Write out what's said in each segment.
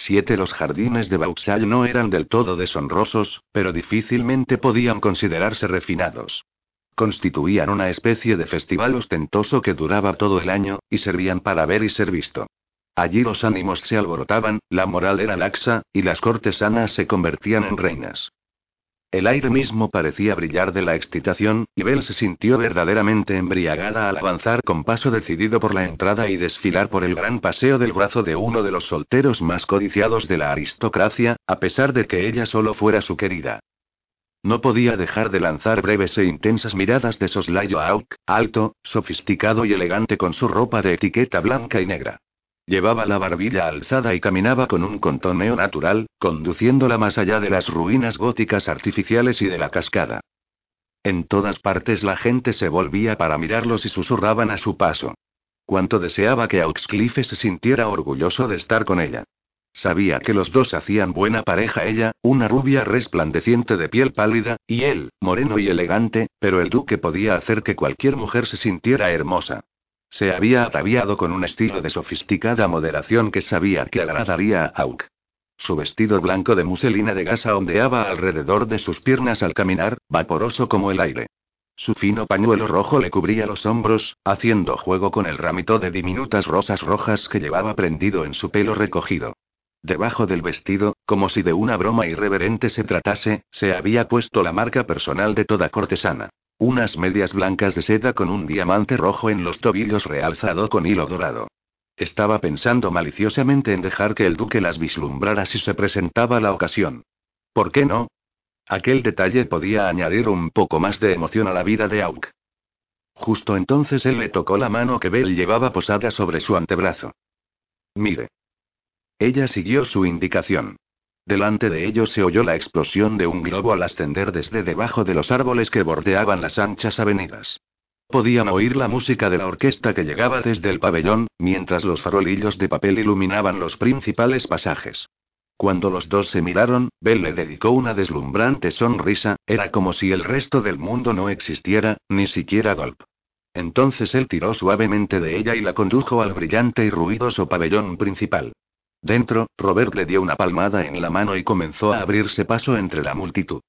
7. Los jardines de Vauxhall no eran del todo deshonrosos, pero difícilmente podían considerarse refinados. Constituían una especie de festival ostentoso que duraba todo el año, y servían para ver y ser visto. Allí los ánimos se alborotaban, la moral era laxa, y las cortesanas se convertían en reinas. El aire mismo parecía brillar de la excitación, y Belle se sintió verdaderamente embriagada al avanzar con paso decidido por la entrada y desfilar por el gran paseo del brazo de uno de los solteros más codiciados de la aristocracia, a pesar de que ella solo fuera su querida. No podía dejar de lanzar breves e intensas miradas de soslayo a Auk, alto, sofisticado y elegante con su ropa de etiqueta blanca y negra. Llevaba la barbilla alzada y caminaba con un contoneo natural, conduciéndola más allá de las ruinas góticas artificiales y de la cascada. En todas partes la gente se volvía para mirarlos y susurraban a su paso. Cuánto deseaba que Auxcliffe se sintiera orgulloso de estar con ella. Sabía que los dos hacían buena pareja ella, una rubia resplandeciente de piel pálida, y él, moreno y elegante, pero el duque podía hacer que cualquier mujer se sintiera hermosa. Se había ataviado con un estilo de sofisticada moderación que sabía que agradaría a Auk. Su vestido blanco de muselina de gasa ondeaba alrededor de sus piernas al caminar, vaporoso como el aire. Su fino pañuelo rojo le cubría los hombros, haciendo juego con el ramito de diminutas rosas rojas que llevaba prendido en su pelo recogido. Debajo del vestido, como si de una broma irreverente se tratase, se había puesto la marca personal de toda cortesana. Unas medias blancas de seda con un diamante rojo en los tobillos realzado con hilo dorado. Estaba pensando maliciosamente en dejar que el duque las vislumbrara si se presentaba la ocasión. ¿Por qué no? Aquel detalle podía añadir un poco más de emoción a la vida de Auk. Justo entonces él le tocó la mano que Bell llevaba posada sobre su antebrazo. Mire. Ella siguió su indicación. Delante de ellos se oyó la explosión de un globo al ascender desde debajo de los árboles que bordeaban las anchas avenidas. Podían oír la música de la orquesta que llegaba desde el pabellón, mientras los farolillos de papel iluminaban los principales pasajes. Cuando los dos se miraron, Bell le dedicó una deslumbrante sonrisa, era como si el resto del mundo no existiera, ni siquiera Golp. Entonces él tiró suavemente de ella y la condujo al brillante y ruidoso pabellón principal. Dentro, Robert le dio una palmada en la mano y comenzó a abrirse paso entre la multitud.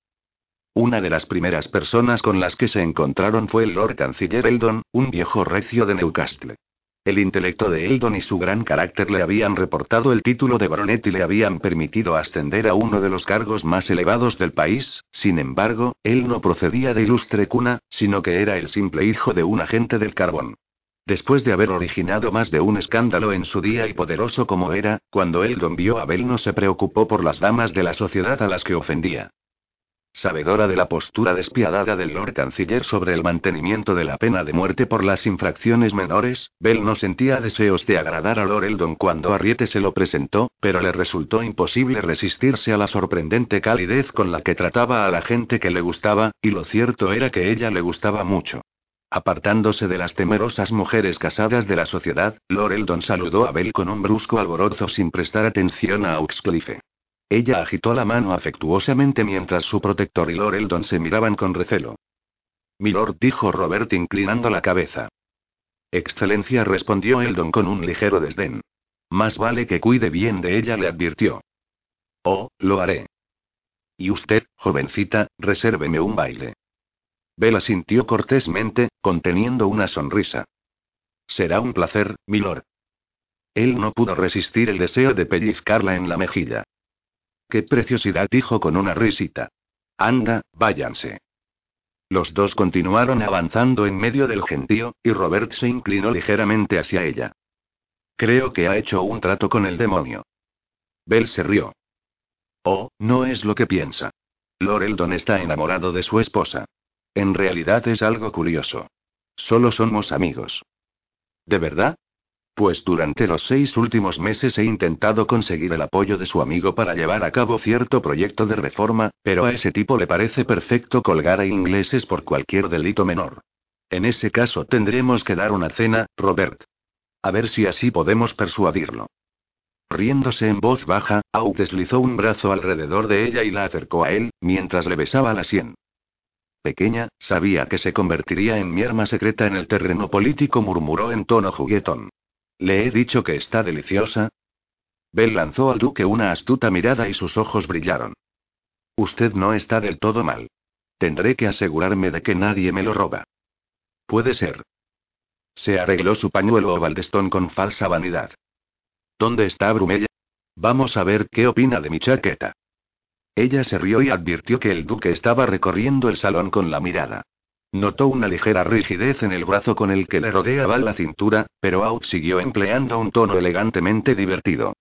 Una de las primeras personas con las que se encontraron fue el Lord Canciller Eldon, un viejo recio de Newcastle. El intelecto de Eldon y su gran carácter le habían reportado el título de baronet y le habían permitido ascender a uno de los cargos más elevados del país, sin embargo, él no procedía de ilustre cuna, sino que era el simple hijo de un agente del carbón. Después de haber originado más de un escándalo en su día y poderoso como era, cuando Eldon vio a Bell no se preocupó por las damas de la sociedad a las que ofendía. Sabedora de la postura despiadada del Lord Canciller sobre el mantenimiento de la pena de muerte por las infracciones menores, Bell no sentía deseos de agradar a Lord Eldon cuando Arriete se lo presentó, pero le resultó imposible resistirse a la sorprendente calidez con la que trataba a la gente que le gustaba, y lo cierto era que ella le gustaba mucho. Apartándose de las temerosas mujeres casadas de la sociedad, Lord Eldon saludó a Bell con un brusco alborozo sin prestar atención a Auxcliffe. Ella agitó la mano afectuosamente mientras su protector y Lord Eldon se miraban con recelo. Milord dijo Robert inclinando la cabeza. Excelencia respondió Eldon con un ligero desdén. Más vale que cuide bien de ella, le advirtió. Oh, lo haré. Y usted, jovencita, resérveme un baile. Bella sintió cortésmente, conteniendo una sonrisa. Será un placer, milord. Él no pudo resistir el deseo de pellizcarla en la mejilla. Qué preciosidad, dijo con una risita. Anda, váyanse. Los dos continuaron avanzando en medio del gentío, y Robert se inclinó ligeramente hacia ella. Creo que ha hecho un trato con el demonio. Bell se rió. Oh, no es lo que piensa. Lord Eldon está enamorado de su esposa. En realidad es algo curioso. Solo somos amigos. ¿De verdad? Pues durante los seis últimos meses he intentado conseguir el apoyo de su amigo para llevar a cabo cierto proyecto de reforma, pero a ese tipo le parece perfecto colgar a ingleses por cualquier delito menor. En ese caso tendremos que dar una cena, Robert. A ver si así podemos persuadirlo. Riéndose en voz baja, Au deslizó un brazo alrededor de ella y la acercó a él, mientras le besaba la sien. Pequeña, sabía que se convertiría en mi arma secreta en el terreno político, murmuró en tono juguetón. ¿Le he dicho que está deliciosa? Bell lanzó al duque una astuta mirada y sus ojos brillaron. Usted no está del todo mal. Tendré que asegurarme de que nadie me lo roba. Puede ser. Se arregló su pañuelo o baldestón con falsa vanidad. ¿Dónde está Brumella? Vamos a ver qué opina de mi chaqueta. Ella se rió y advirtió que el duque estaba recorriendo el salón con la mirada. Notó una ligera rigidez en el brazo con el que le rodeaba la cintura, pero Out siguió empleando un tono elegantemente divertido.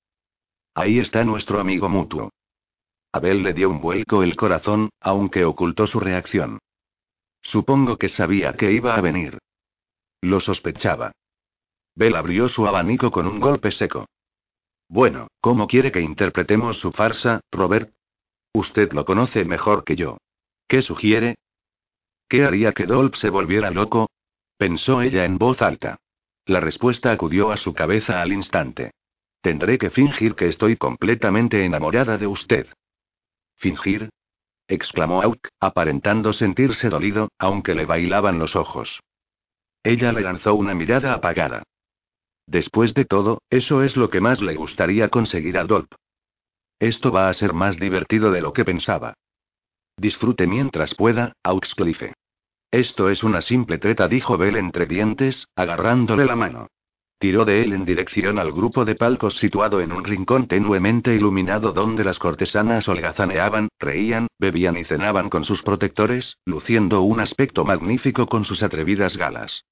Ahí está nuestro amigo mutuo. Abel le dio un vuelco el corazón, aunque ocultó su reacción. Supongo que sabía que iba a venir. Lo sospechaba. Bell abrió su abanico con un golpe seco. Bueno, ¿cómo quiere que interpretemos su farsa, Robert? Usted lo conoce mejor que yo. ¿Qué sugiere? ¿Qué haría que Dolph se volviera loco? Pensó ella en voz alta. La respuesta acudió a su cabeza al instante. Tendré que fingir que estoy completamente enamorada de usted. ¿Fingir? exclamó Auk, aparentando sentirse dolido, aunque le bailaban los ojos. Ella le lanzó una mirada apagada. Después de todo, eso es lo que más le gustaría conseguir a Dolph. Esto va a ser más divertido de lo que pensaba. Disfrute mientras pueda, Auxcliffe. Esto es una simple treta, dijo Bell entre dientes, agarrándole la mano. Tiró de él en dirección al grupo de palcos situado en un rincón tenuemente iluminado donde las cortesanas holgazaneaban, reían, bebían y cenaban con sus protectores, luciendo un aspecto magnífico con sus atrevidas galas.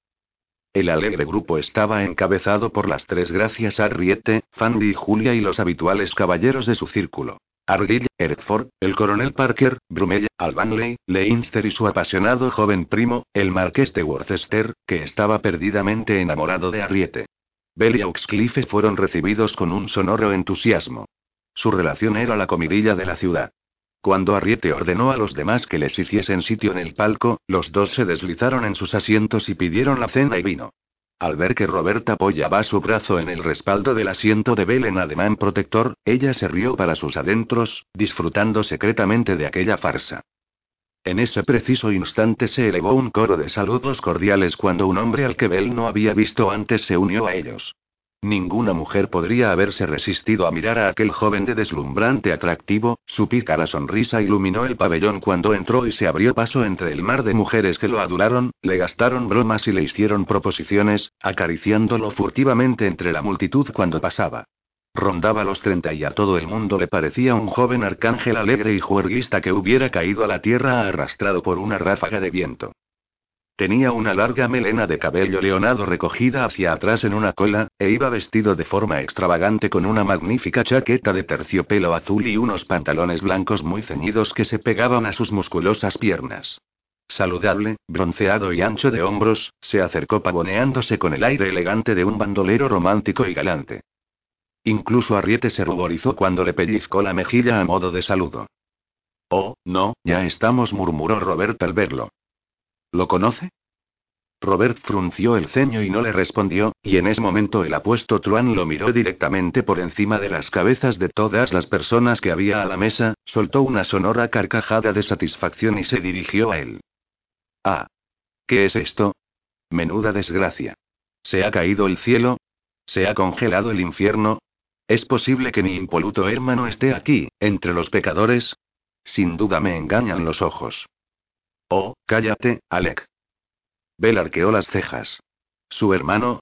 El alegre grupo estaba encabezado por las tres gracias Arriette, Fanny y Julia y los habituales caballeros de su círculo. Argyll, Hertford, el coronel Parker, Brumell, Albanley, Leinster y su apasionado joven primo, el marqués de Worcester, que estaba perdidamente enamorado de Arriete. Bell y Auxcliffe fueron recibidos con un sonoro entusiasmo. Su relación era la comidilla de la ciudad. Cuando Arriete ordenó a los demás que les hiciesen sitio en el palco, los dos se deslizaron en sus asientos y pidieron la cena y vino. Al ver que Roberta apoyaba su brazo en el respaldo del asiento de Bell en ademán protector, ella se rió para sus adentros, disfrutando secretamente de aquella farsa. En ese preciso instante se elevó un coro de saludos cordiales cuando un hombre al que Bell no había visto antes se unió a ellos. Ninguna mujer podría haberse resistido a mirar a aquel joven de deslumbrante atractivo, su pícara sonrisa iluminó el pabellón cuando entró y se abrió paso entre el mar de mujeres que lo adoraron, le gastaron bromas y le hicieron proposiciones, acariciándolo furtivamente entre la multitud cuando pasaba. Rondaba los treinta y a todo el mundo le parecía un joven arcángel alegre y juerguista que hubiera caído a la tierra arrastrado por una ráfaga de viento. Tenía una larga melena de cabello leonado recogida hacia atrás en una cola, e iba vestido de forma extravagante con una magnífica chaqueta de terciopelo azul y unos pantalones blancos muy ceñidos que se pegaban a sus musculosas piernas. Saludable, bronceado y ancho de hombros, se acercó pavoneándose con el aire elegante de un bandolero romántico y galante. Incluso Arriete se ruborizó cuando le pellizcó la mejilla a modo de saludo. Oh, no, ya estamos, murmuró Robert al verlo. ¿Lo conoce? Robert frunció el ceño y no le respondió, y en ese momento el apuesto Truan lo miró directamente por encima de las cabezas de todas las personas que había a la mesa, soltó una sonora carcajada de satisfacción y se dirigió a él. Ah. ¿Qué es esto? Menuda desgracia. ¿Se ha caído el cielo? ¿Se ha congelado el infierno? ¿Es posible que mi impoluto hermano esté aquí, entre los pecadores? Sin duda me engañan los ojos. Oh, cállate, Alec. Bell arqueó las cejas. ¿Su hermano?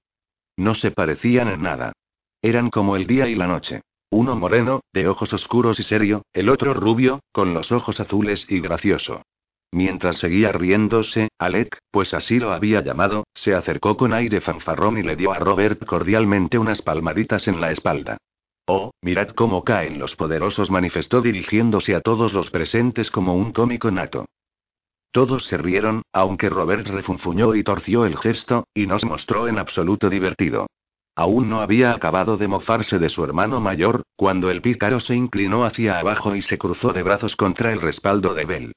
No se parecían en nada. Eran como el día y la noche. Uno moreno, de ojos oscuros y serio, el otro rubio, con los ojos azules y gracioso. Mientras seguía riéndose, Alec, pues así lo había llamado, se acercó con aire fanfarrón y le dio a Robert cordialmente unas palmaditas en la espalda. Oh, mirad cómo caen los poderosos, manifestó dirigiéndose a todos los presentes como un cómico nato. Todos se rieron, aunque Robert refunfuñó y torció el gesto, y no se mostró en absoluto divertido. Aún no había acabado de mofarse de su hermano mayor, cuando el pícaro se inclinó hacia abajo y se cruzó de brazos contra el respaldo de Bell.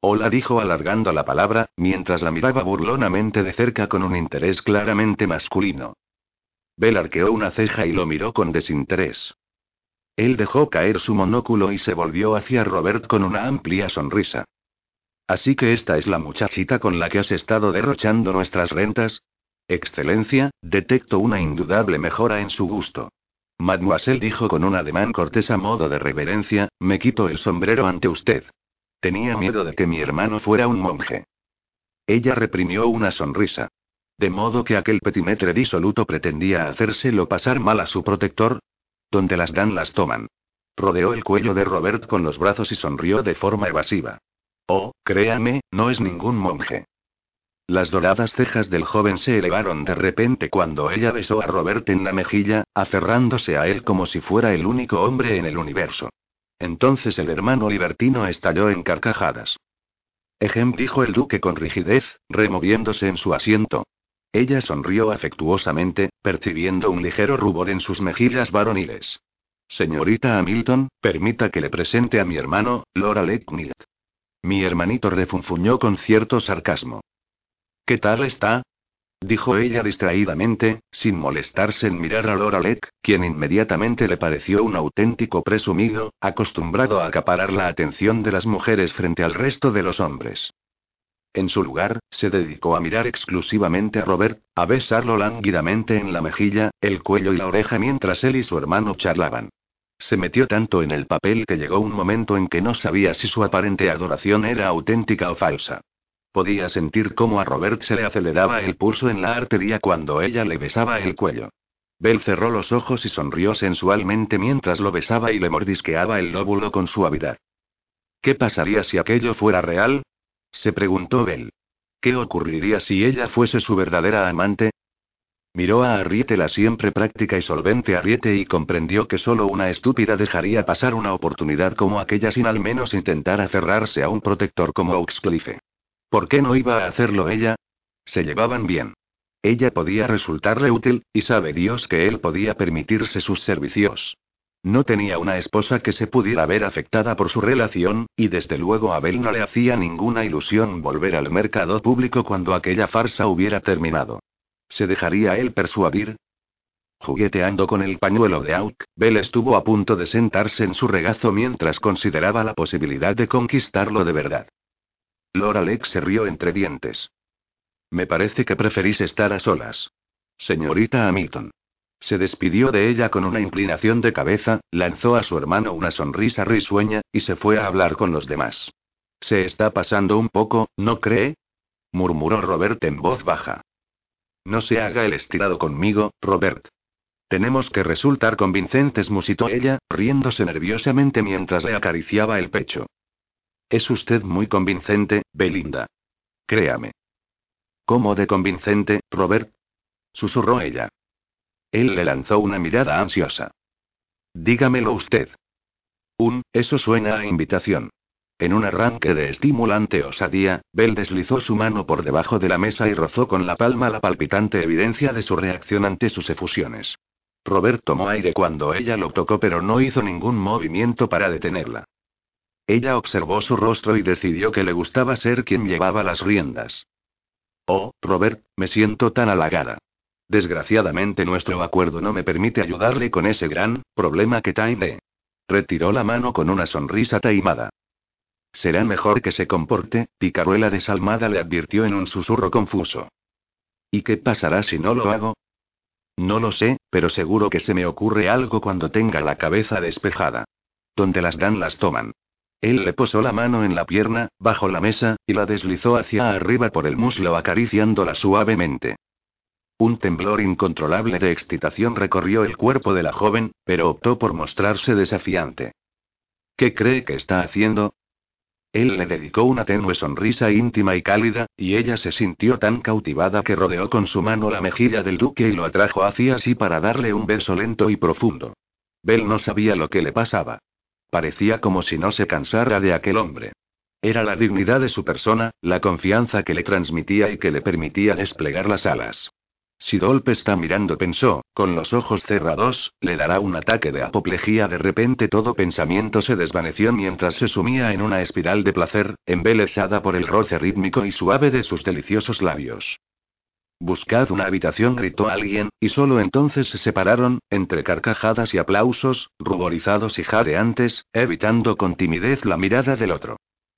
Hola dijo alargando la palabra, mientras la miraba burlonamente de cerca con un interés claramente masculino. Bell arqueó una ceja y lo miró con desinterés. Él dejó caer su monóculo y se volvió hacia Robert con una amplia sonrisa. Así que esta es la muchachita con la que has estado derrochando nuestras rentas. Excelencia, detecto una indudable mejora en su gusto. Mademoiselle dijo con un ademán cortés a modo de reverencia, me quito el sombrero ante usted. Tenía miedo de que mi hermano fuera un monje. Ella reprimió una sonrisa. De modo que aquel petimetre disoluto pretendía hacérselo pasar mal a su protector. Donde las dan las toman. Rodeó el cuello de Robert con los brazos y sonrió de forma evasiva. Oh, créame, no es ningún monje. Las doradas cejas del joven se elevaron de repente cuando ella besó a Robert en la mejilla, aferrándose a él como si fuera el único hombre en el universo. Entonces el hermano libertino estalló en carcajadas. Ejem dijo el duque con rigidez, removiéndose en su asiento. Ella sonrió afectuosamente, percibiendo un ligero rubor en sus mejillas varoniles. Señorita Hamilton, permita que le presente a mi hermano, Laura Leckmilt. Mi hermanito refunfuñó con cierto sarcasmo. ¿Qué tal está? dijo ella distraídamente, sin molestarse en mirar a Loralek, quien inmediatamente le pareció un auténtico presumido, acostumbrado a acaparar la atención de las mujeres frente al resto de los hombres. En su lugar, se dedicó a mirar exclusivamente a Robert, a besarlo lánguidamente en la mejilla, el cuello y la oreja mientras él y su hermano charlaban. Se metió tanto en el papel que llegó un momento en que no sabía si su aparente adoración era auténtica o falsa. Podía sentir cómo a Robert se le aceleraba el pulso en la arteria cuando ella le besaba el cuello. Bell cerró los ojos y sonrió sensualmente mientras lo besaba y le mordisqueaba el lóbulo con suavidad. ¿Qué pasaría si aquello fuera real? se preguntó Bell. ¿Qué ocurriría si ella fuese su verdadera amante? Miró a Arriete la siempre práctica y solvente Arriete y comprendió que solo una estúpida dejaría pasar una oportunidad como aquella sin al menos intentar aferrarse a un protector como Oxcliffe. ¿Por qué no iba a hacerlo ella? Se llevaban bien. Ella podía resultarle útil, y sabe Dios que él podía permitirse sus servicios. No tenía una esposa que se pudiera ver afectada por su relación, y desde luego a Abel no le hacía ninguna ilusión volver al mercado público cuando aquella farsa hubiera terminado. ¿Se dejaría él persuadir? Jugueteando con el pañuelo de Auk, Bell estuvo a punto de sentarse en su regazo mientras consideraba la posibilidad de conquistarlo de verdad. Lord Alex se rió entre dientes. Me parece que preferís estar a solas. Señorita Hamilton. Se despidió de ella con una inclinación de cabeza, lanzó a su hermano una sonrisa risueña, y se fue a hablar con los demás. Se está pasando un poco, ¿no cree? murmuró Robert en voz baja. No se haga el estirado conmigo, Robert. Tenemos que resultar convincentes, musitó ella, riéndose nerviosamente mientras le acariciaba el pecho. Es usted muy convincente, Belinda. Créame. ¿Cómo de convincente, Robert? susurró ella. Él le lanzó una mirada ansiosa. Dígamelo usted. Un, eso suena a invitación. En un arranque de estimulante osadía, Bell deslizó su mano por debajo de la mesa y rozó con la palma la palpitante evidencia de su reacción ante sus efusiones. Robert tomó aire cuando ella lo tocó pero no hizo ningún movimiento para detenerla. Ella observó su rostro y decidió que le gustaba ser quien llevaba las riendas. Oh, Robert, me siento tan halagada. Desgraciadamente nuestro acuerdo no me permite ayudarle con ese gran problema que tiene. Retiró la mano con una sonrisa taimada. Será mejor que se comporte, picaruela desalmada le advirtió en un susurro confuso. ¿Y qué pasará si no lo hago? No lo sé, pero seguro que se me ocurre algo cuando tenga la cabeza despejada. Donde las dan las toman. Él le posó la mano en la pierna, bajo la mesa, y la deslizó hacia arriba por el muslo acariciándola suavemente. Un temblor incontrolable de excitación recorrió el cuerpo de la joven, pero optó por mostrarse desafiante. ¿Qué cree que está haciendo? Él le dedicó una tenue sonrisa íntima y cálida, y ella se sintió tan cautivada que rodeó con su mano la mejilla del duque y lo atrajo hacia sí para darle un beso lento y profundo. Bell no sabía lo que le pasaba. Parecía como si no se cansara de aquel hombre. Era la dignidad de su persona, la confianza que le transmitía y que le permitía desplegar las alas. Si Dolpe está mirando, pensó, con los ojos cerrados, le dará un ataque de apoplejía. De repente todo pensamiento se desvaneció mientras se sumía en una espiral de placer, embelesada por el roce rítmico y suave de sus deliciosos labios. Buscad una habitación, gritó alguien, y solo entonces se separaron, entre carcajadas y aplausos, ruborizados y jadeantes, evitando con timidez la mirada del otro.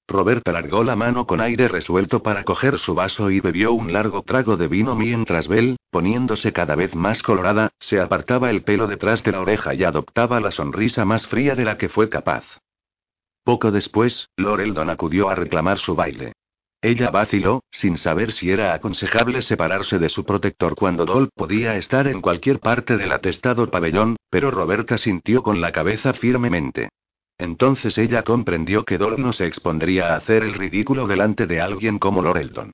Robert alargó la mano con aire resuelto para coger su vaso y bebió un largo trago de vino mientras Bell, poniéndose cada vez más colorada, se apartaba el pelo detrás de la oreja y adoptaba la sonrisa más fría de la que fue capaz. Poco después, Loreldon acudió a reclamar su baile. Ella vaciló, sin saber si era aconsejable separarse de su protector cuando Dolp podía estar en cualquier parte del atestado pabellón, pero Roberta sintió con la cabeza firmemente. Entonces ella comprendió que Dolp no se expondría a hacer el ridículo delante de alguien como Loreldon.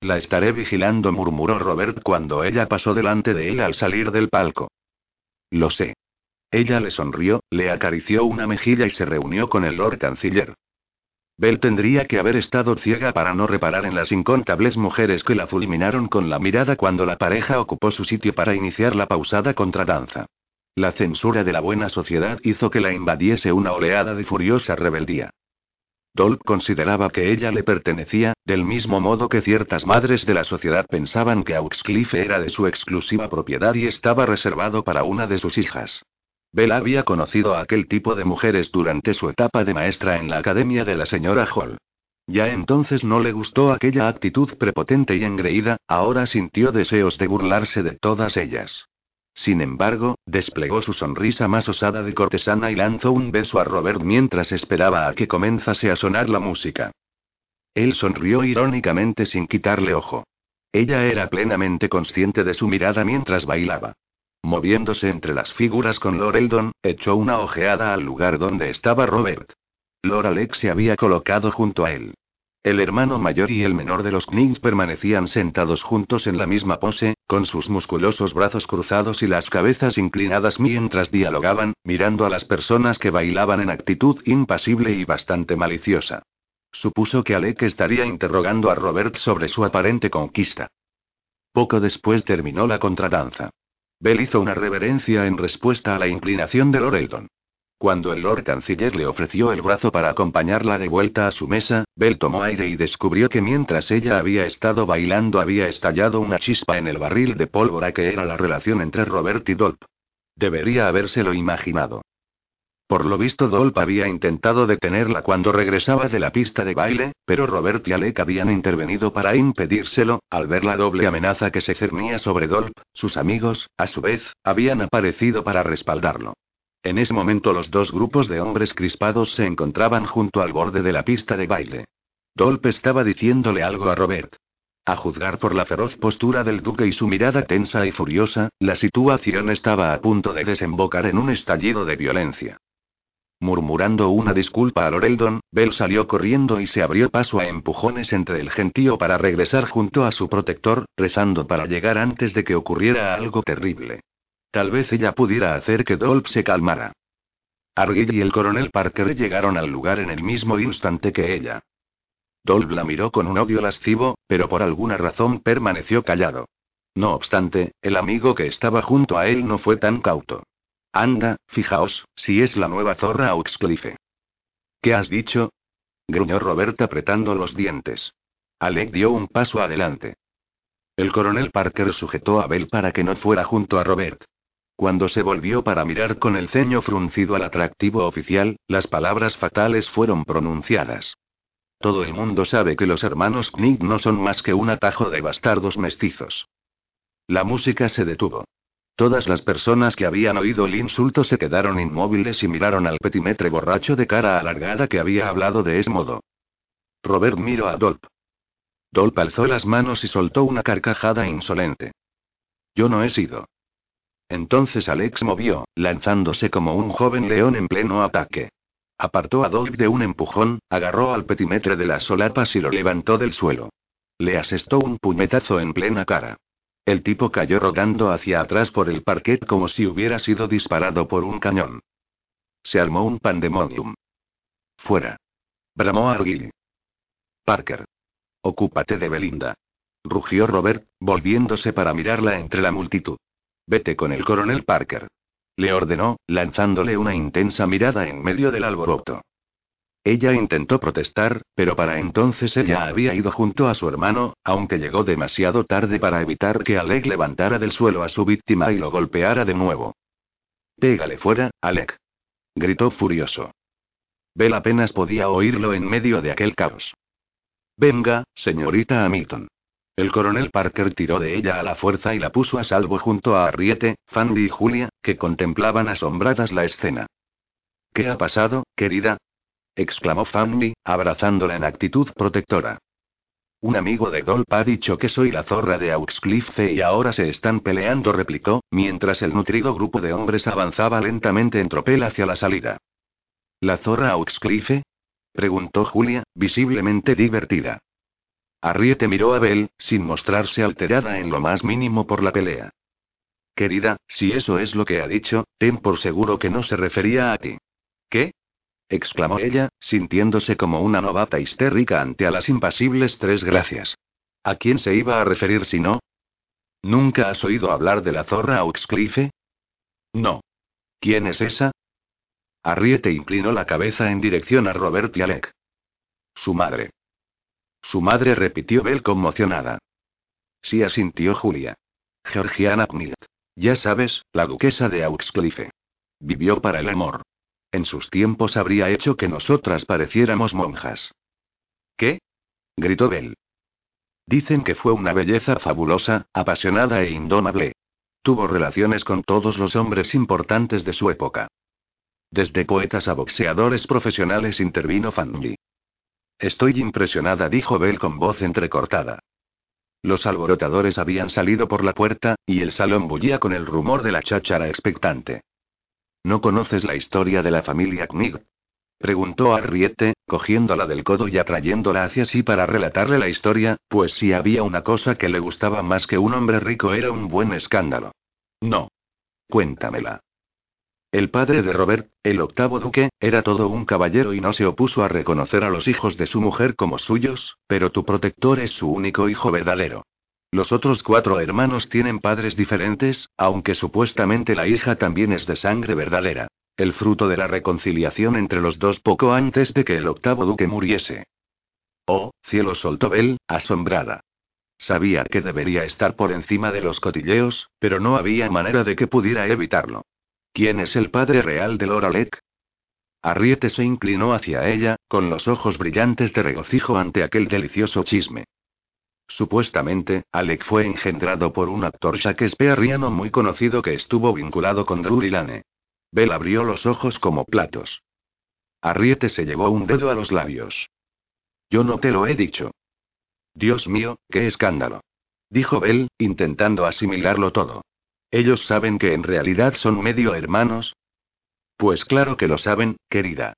La estaré vigilando, murmuró Robert cuando ella pasó delante de él al salir del palco. Lo sé. Ella le sonrió, le acarició una mejilla y se reunió con el Lord Canciller. Bell tendría que haber estado ciega para no reparar en las incontables mujeres que la fulminaron con la mirada cuando la pareja ocupó su sitio para iniciar la pausada contradanza. La censura de la buena sociedad hizo que la invadiese una oleada de furiosa rebeldía. Dolp consideraba que ella le pertenecía, del mismo modo que ciertas madres de la sociedad pensaban que Auxcliffe era de su exclusiva propiedad y estaba reservado para una de sus hijas. Bella había conocido a aquel tipo de mujeres durante su etapa de maestra en la academia de la señora Hall. Ya entonces no le gustó aquella actitud prepotente y engreída, ahora sintió deseos de burlarse de todas ellas. Sin embargo, desplegó su sonrisa más osada de cortesana y lanzó un beso a Robert mientras esperaba a que comenzase a sonar la música. Él sonrió irónicamente sin quitarle ojo. Ella era plenamente consciente de su mirada mientras bailaba. Moviéndose entre las figuras con Loreldon, echó una ojeada al lugar donde estaba Robert. Lord Alex se había colocado junto a él. El hermano mayor y el menor de los Knicks permanecían sentados juntos en la misma pose, con sus musculosos brazos cruzados y las cabezas inclinadas mientras dialogaban, mirando a las personas que bailaban en actitud impasible y bastante maliciosa. Supuso que Alec estaría interrogando a Robert sobre su aparente conquista. Poco después terminó la contradanza. Bell hizo una reverencia en respuesta a la inclinación de Loreldon. Cuando el Lord Canciller le ofreció el brazo para acompañarla de vuelta a su mesa, Bell tomó aire y descubrió que mientras ella había estado bailando había estallado una chispa en el barril de pólvora que era la relación entre Robert y Dolp. Debería habérselo imaginado. Por lo visto Dolp había intentado detenerla cuando regresaba de la pista de baile, pero Robert y Alec habían intervenido para impedírselo, al ver la doble amenaza que se cernía sobre Dolp, sus amigos, a su vez, habían aparecido para respaldarlo. En ese momento los dos grupos de hombres crispados se encontraban junto al borde de la pista de baile. Dolp estaba diciéndole algo a Robert. A juzgar por la feroz postura del duque y su mirada tensa y furiosa, la situación estaba a punto de desembocar en un estallido de violencia. Murmurando una disculpa a Loreldon, Bell salió corriendo y se abrió paso a empujones entre el gentío para regresar junto a su protector, rezando para llegar antes de que ocurriera algo terrible. Tal vez ella pudiera hacer que Dolph se calmara. Argyll y el coronel Parker llegaron al lugar en el mismo instante que ella. Dolph la miró con un odio lascivo, pero por alguna razón permaneció callado. No obstante, el amigo que estaba junto a él no fue tan cauto. Anda, fijaos, si es la nueva zorra Auxcliffe. ¿Qué has dicho? gruñó Robert apretando los dientes. Alec dio un paso adelante. El coronel Parker sujetó a Bell para que no fuera junto a Robert. Cuando se volvió para mirar con el ceño fruncido al atractivo oficial, las palabras fatales fueron pronunciadas. Todo el mundo sabe que los hermanos Knight no son más que un atajo de bastardos mestizos. La música se detuvo. Todas las personas que habían oído el insulto se quedaron inmóviles y miraron al petimetre borracho de cara alargada que había hablado de ese modo. Robert miró a Dolp. Dolp alzó las manos y soltó una carcajada insolente. Yo no he sido. Entonces Alex movió, lanzándose como un joven león en pleno ataque. Apartó a Dolp de un empujón, agarró al petimetre de las solapas y lo levantó del suelo. Le asestó un puñetazo en plena cara. El tipo cayó rodando hacia atrás por el parquet como si hubiera sido disparado por un cañón. Se armó un pandemonium. Fuera. Bramó Argyll. Parker. Ocúpate de Belinda. Rugió Robert, volviéndose para mirarla entre la multitud. Vete con el coronel Parker. Le ordenó, lanzándole una intensa mirada en medio del alboroto. Ella intentó protestar, pero para entonces ella había ido junto a su hermano, aunque llegó demasiado tarde para evitar que Alec levantara del suelo a su víctima y lo golpeara de nuevo. Pégale fuera, Alec. Gritó furioso. Bell apenas podía oírlo en medio de aquel caos. Venga, señorita Hamilton. El coronel Parker tiró de ella a la fuerza y la puso a salvo junto a Arriete, Fanny y Julia, que contemplaban asombradas la escena. ¿Qué ha pasado, querida? exclamó Fanny, abrazándola en actitud protectora. Un amigo de Dolp ha dicho que soy la zorra de Auxcliffe y ahora se están peleando, replicó, mientras el nutrido grupo de hombres avanzaba lentamente en tropel hacia la salida. ¿La zorra Auxcliffe? preguntó Julia, visiblemente divertida. Arriete miró a Bell, sin mostrarse alterada en lo más mínimo por la pelea. Querida, si eso es lo que ha dicho, ten por seguro que no se refería a ti. ¿Qué? exclamó ella, sintiéndose como una novata histérica ante a las impasibles tres gracias. ¿A quién se iba a referir si no? ¿Nunca has oído hablar de la zorra Auxcliffe? No. ¿Quién es esa? Arriete inclinó la cabeza en dirección a Robert y Alec. Su madre. Su madre repitió Bell conmocionada. Sí asintió Julia. Georgiana Knight. Ya sabes, la duquesa de Auxcliffe. Vivió para el amor. En sus tiempos habría hecho que nosotras pareciéramos monjas. ¿Qué? gritó Bell. Dicen que fue una belleza fabulosa, apasionada e indomable. Tuvo relaciones con todos los hombres importantes de su época. Desde poetas a boxeadores profesionales intervino Fanny. Estoy impresionada, dijo Bell con voz entrecortada. Los alborotadores habían salido por la puerta, y el salón bullía con el rumor de la cháchara expectante. ¿No conoces la historia de la familia Knig? Preguntó Arriete, cogiéndola del codo y atrayéndola hacia sí para relatarle la historia, pues si había una cosa que le gustaba más que un hombre rico era un buen escándalo. No. Cuéntamela. El padre de Robert, el octavo duque, era todo un caballero y no se opuso a reconocer a los hijos de su mujer como suyos, pero tu protector es su único hijo verdadero. Los otros cuatro hermanos tienen padres diferentes, aunque supuestamente la hija también es de sangre verdadera. El fruto de la reconciliación entre los dos poco antes de que el octavo duque muriese. Oh, cielo soltó Bell, asombrada. Sabía que debería estar por encima de los cotilleos, pero no había manera de que pudiera evitarlo. ¿Quién es el padre real de Loralek? Arriete se inclinó hacia ella, con los ojos brillantes de regocijo ante aquel delicioso chisme. Supuestamente, Alec fue engendrado por un actor shakespeariano muy conocido que estuvo vinculado con Drury Lane. Bell abrió los ojos como platos. Arriete se llevó un dedo a los labios. Yo no te lo he dicho. Dios mío, qué escándalo. Dijo Bell, intentando asimilarlo todo. ¿Ellos saben que en realidad son medio hermanos? Pues claro que lo saben, querida.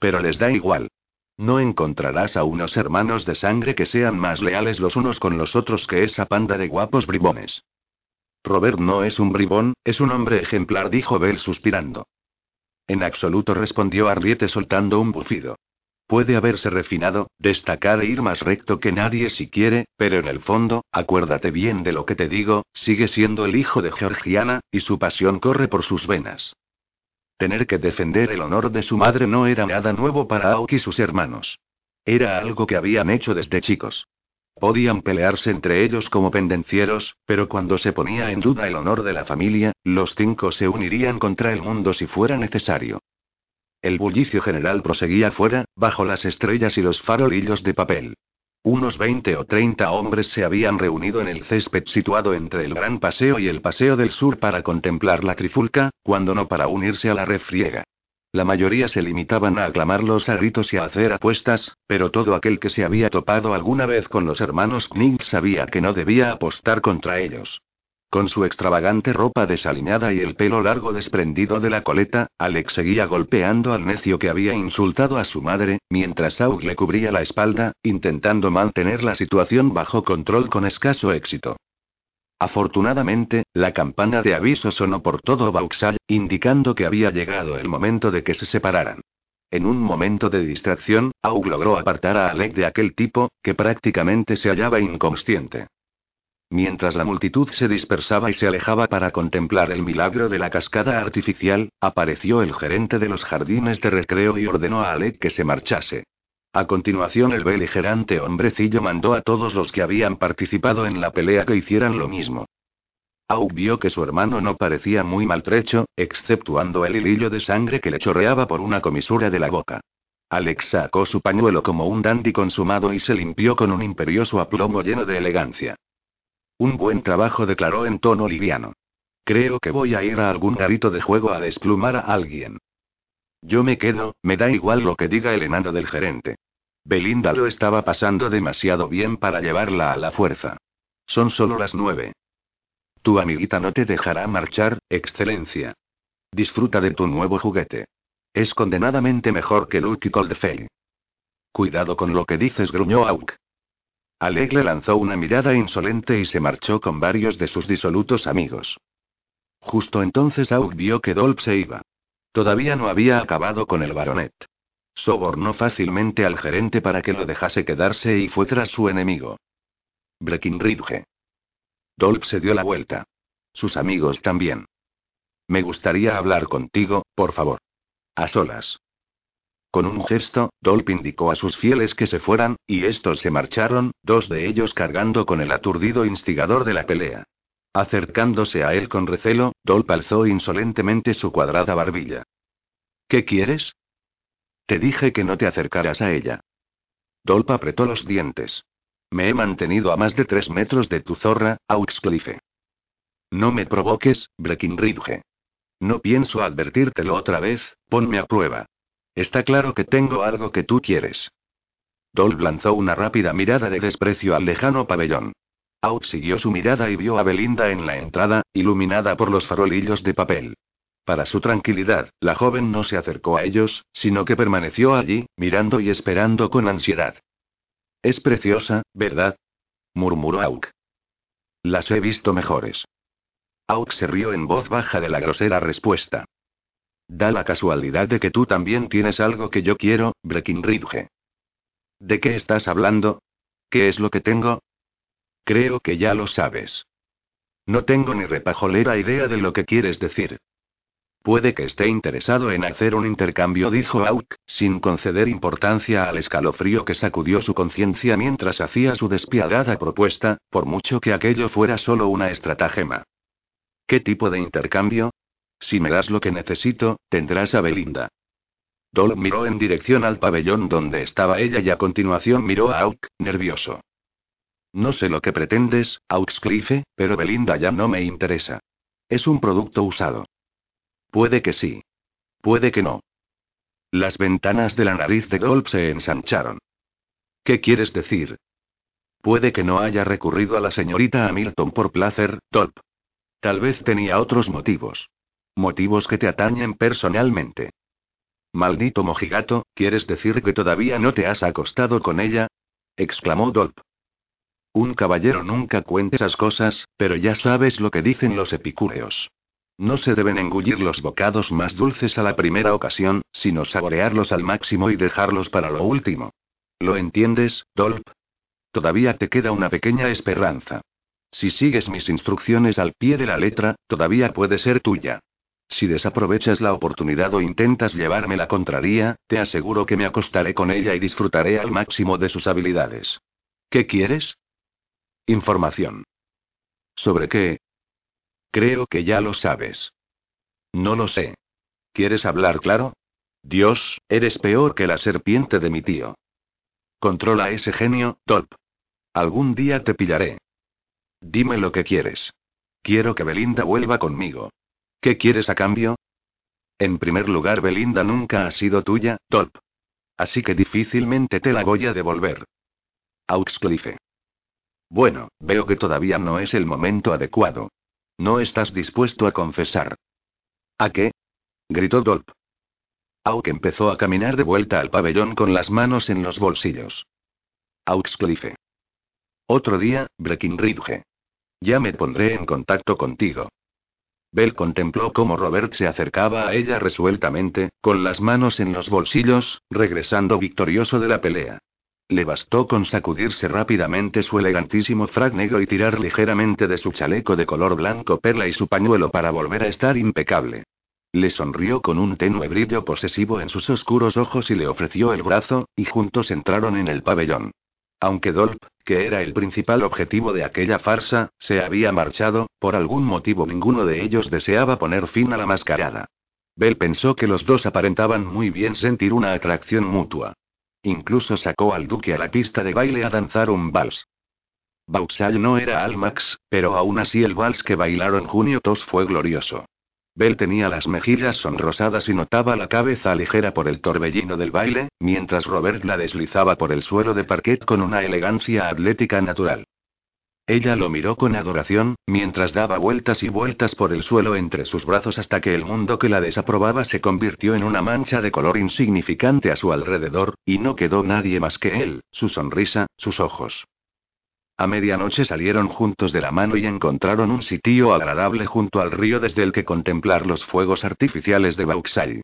Pero les da igual. No encontrarás a unos hermanos de sangre que sean más leales los unos con los otros que esa panda de guapos bribones. Robert no es un bribón, es un hombre ejemplar, dijo Bell suspirando. En absoluto respondió Arriete soltando un bufido. Puede haberse refinado, destacar e ir más recto que nadie si quiere, pero en el fondo, acuérdate bien de lo que te digo, sigue siendo el hijo de Georgiana, y su pasión corre por sus venas. Tener que defender el honor de su madre no era nada nuevo para Aoki y sus hermanos. Era algo que habían hecho desde chicos. Podían pelearse entre ellos como pendencieros, pero cuando se ponía en duda el honor de la familia, los cinco se unirían contra el mundo si fuera necesario. El bullicio general proseguía fuera, bajo las estrellas y los farolillos de papel. Unos 20 o 30 hombres se habían reunido en el césped situado entre el Gran Paseo y el Paseo del Sur para contemplar la trifulca, cuando no para unirse a la refriega. La mayoría se limitaban a aclamarlos a gritos y a hacer apuestas, pero todo aquel que se había topado alguna vez con los hermanos Knight sabía que no debía apostar contra ellos. Con su extravagante ropa desaliñada y el pelo largo desprendido de la coleta, Alex seguía golpeando al necio que había insultado a su madre, mientras Aug le cubría la espalda, intentando mantener la situación bajo control con escaso éxito. Afortunadamente, la campana de aviso sonó por todo Vauxhall, indicando que había llegado el momento de que se separaran. En un momento de distracción, Aug logró apartar a Alec de aquel tipo, que prácticamente se hallaba inconsciente. Mientras la multitud se dispersaba y se alejaba para contemplar el milagro de la cascada artificial, apareció el gerente de los jardines de recreo y ordenó a Alec que se marchase. A continuación el beligerante hombrecillo mandó a todos los que habían participado en la pelea que hicieran lo mismo. Aug vio que su hermano no parecía muy maltrecho, exceptuando el hilillo de sangre que le chorreaba por una comisura de la boca. Alex sacó su pañuelo como un dandy consumado y se limpió con un imperioso aplomo lleno de elegancia. Un buen trabajo declaró en tono liviano. Creo que voy a ir a algún garito de juego a desplumar a alguien. Yo me quedo, me da igual lo que diga el enano del gerente. Belinda lo estaba pasando demasiado bien para llevarla a la fuerza. Son solo las nueve. Tu amiguita no te dejará marchar, excelencia. Disfruta de tu nuevo juguete. Es condenadamente mejor que Luke y Coldfey. Cuidado con lo que dices, gruñó Auk. Alec le lanzó una mirada insolente y se marchó con varios de sus disolutos amigos. Justo entonces Auk vio que Dolp se iba. Todavía no había acabado con el baronet. Sobornó fácilmente al gerente para que lo dejase quedarse y fue tras su enemigo. Breckinridge. Dolp se dio la vuelta. Sus amigos también. Me gustaría hablar contigo, por favor. A solas. Con un gesto, Dolp indicó a sus fieles que se fueran, y estos se marcharon, dos de ellos cargando con el aturdido instigador de la pelea. Acercándose a él con recelo, Dolp alzó insolentemente su cuadrada barbilla. ¿Qué quieres? Te dije que no te acercaras a ella. Dolp apretó los dientes. Me he mantenido a más de tres metros de tu zorra, Auxcliffe. No me provoques, Breckinridge. No pienso advertírtelo otra vez, ponme a prueba. Está claro que tengo algo que tú quieres. Dolph lanzó una rápida mirada de desprecio al lejano pabellón. Out siguió su mirada y vio a Belinda en la entrada, iluminada por los farolillos de papel. Para su tranquilidad, la joven no se acercó a ellos, sino que permaneció allí, mirando y esperando con ansiedad. Es preciosa, ¿verdad? murmuró Auk. Las he visto mejores. Auk se rió en voz baja de la grosera respuesta. Da la casualidad de que tú también tienes algo que yo quiero, Breckinridge. ¿De qué estás hablando? ¿Qué es lo que tengo? Creo que ya lo sabes. No tengo ni repajolera idea de lo que quieres decir. Puede que esté interesado en hacer un intercambio, dijo Auk, sin conceder importancia al escalofrío que sacudió su conciencia mientras hacía su despiadada propuesta, por mucho que aquello fuera solo una estratagema. ¿Qué tipo de intercambio? Si me das lo que necesito, tendrás a Belinda. Dol miró en dirección al pabellón donde estaba ella y a continuación miró a Auk, nervioso. No sé lo que pretendes, Auxcliffe, pero Belinda ya no me interesa. Es un producto usado. Puede que sí. Puede que no. Las ventanas de la nariz de Dolp se ensancharon. ¿Qué quieres decir? Puede que no haya recurrido a la señorita Hamilton por placer, Dolp. Tal vez tenía otros motivos. Motivos que te atañen personalmente. Maldito mojigato, ¿quieres decir que todavía no te has acostado con ella? exclamó Dolp. Un caballero nunca cuenta esas cosas, pero ya sabes lo que dicen los epicúreos. No se deben engullir los bocados más dulces a la primera ocasión, sino saborearlos al máximo y dejarlos para lo último. ¿Lo entiendes, Dolp? Todavía te queda una pequeña esperanza. Si sigues mis instrucciones al pie de la letra, todavía puede ser tuya. Si desaprovechas la oportunidad o intentas llevarme la contraria, te aseguro que me acostaré con ella y disfrutaré al máximo de sus habilidades. ¿Qué quieres? Información. ¿Sobre qué? Creo que ya lo sabes. No lo sé. ¿Quieres hablar claro? Dios, eres peor que la serpiente de mi tío. Controla ese genio, Tolp. Algún día te pillaré. Dime lo que quieres. Quiero que Belinda vuelva conmigo. ¿Qué quieres a cambio? En primer lugar, Belinda nunca ha sido tuya, Tolp. Así que difícilmente te la voy a devolver. Auxcliffe. Bueno, veo que todavía no es el momento adecuado. No estás dispuesto a confesar. ¿A qué? gritó Dolp. Auk empezó a caminar de vuelta al pabellón con las manos en los bolsillos. Auxcliffe. Otro día, Breckinridge. Ya me pondré en contacto contigo. Bell contempló cómo Robert se acercaba a ella resueltamente, con las manos en los bolsillos, regresando victorioso de la pelea. Le bastó con sacudirse rápidamente su elegantísimo frac negro y tirar ligeramente de su chaleco de color blanco perla y su pañuelo para volver a estar impecable. Le sonrió con un tenue brillo posesivo en sus oscuros ojos y le ofreció el brazo, y juntos entraron en el pabellón. Aunque Dolp, que era el principal objetivo de aquella farsa, se había marchado, por algún motivo ninguno de ellos deseaba poner fin a la mascarada. Bell pensó que los dos aparentaban muy bien sentir una atracción mutua. Incluso sacó al duque a la pista de baile a danzar un vals. Vauxhall no era Almax, pero aún así el vals que bailaron junio tos fue glorioso. Bell tenía las mejillas sonrosadas y notaba la cabeza ligera por el torbellino del baile, mientras Robert la deslizaba por el suelo de parquet con una elegancia atlética natural. Ella lo miró con adoración, mientras daba vueltas y vueltas por el suelo entre sus brazos hasta que el mundo que la desaprobaba se convirtió en una mancha de color insignificante a su alrededor, y no quedó nadie más que él, su sonrisa, sus ojos. A medianoche salieron juntos de la mano y encontraron un sitio agradable junto al río desde el que contemplar los fuegos artificiales de Vauxhall.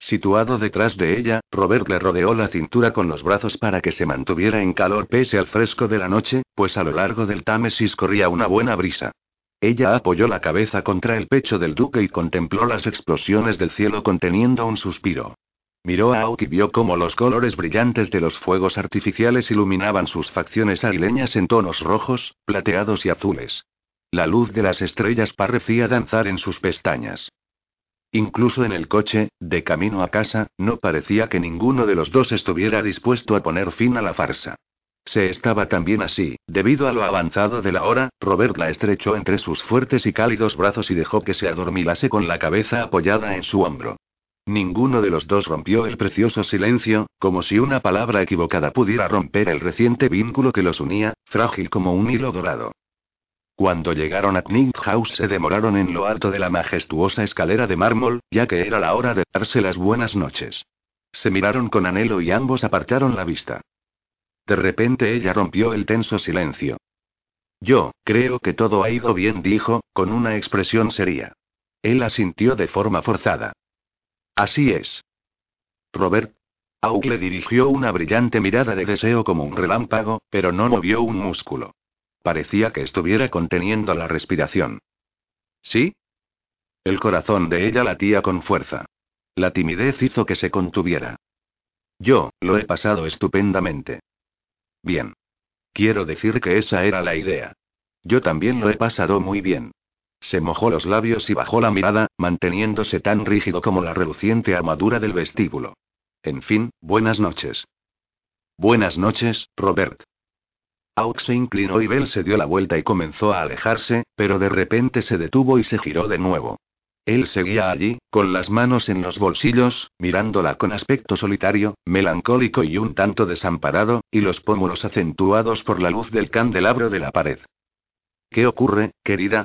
Situado detrás de ella, Robert le rodeó la cintura con los brazos para que se mantuviera en calor pese al fresco de la noche, pues a lo largo del Támesis corría una buena brisa. Ella apoyó la cabeza contra el pecho del duque y contempló las explosiones del cielo conteniendo un suspiro. Miró a Auk y vio cómo los colores brillantes de los fuegos artificiales iluminaban sus facciones aguileñas en tonos rojos, plateados y azules. La luz de las estrellas parecía danzar en sus pestañas. Incluso en el coche, de camino a casa, no parecía que ninguno de los dos estuviera dispuesto a poner fin a la farsa. Se estaba también así, debido a lo avanzado de la hora, Robert la estrechó entre sus fuertes y cálidos brazos y dejó que se adormilase con la cabeza apoyada en su hombro. Ninguno de los dos rompió el precioso silencio, como si una palabra equivocada pudiera romper el reciente vínculo que los unía, frágil como un hilo dorado. Cuando llegaron a Knight House se demoraron en lo alto de la majestuosa escalera de mármol, ya que era la hora de darse las buenas noches. Se miraron con anhelo y ambos apartaron la vista. De repente ella rompió el tenso silencio. Yo, creo que todo ha ido bien, dijo, con una expresión seria. Él asintió de forma forzada. Así es. Robert. Auk le dirigió una brillante mirada de deseo como un relámpago, pero no movió un músculo. Parecía que estuviera conteniendo la respiración. ¿Sí? El corazón de ella latía con fuerza. La timidez hizo que se contuviera. Yo, lo he pasado estupendamente. Bien. Quiero decir que esa era la idea. Yo también lo he pasado muy bien. Se mojó los labios y bajó la mirada, manteniéndose tan rígido como la reluciente armadura del vestíbulo. En fin, buenas noches. Buenas noches, Robert. Aux se inclinó y Bell se dio la vuelta y comenzó a alejarse, pero de repente se detuvo y se giró de nuevo. Él seguía allí, con las manos en los bolsillos, mirándola con aspecto solitario, melancólico y un tanto desamparado, y los pómulos acentuados por la luz del candelabro de la pared. ¿Qué ocurre, querida?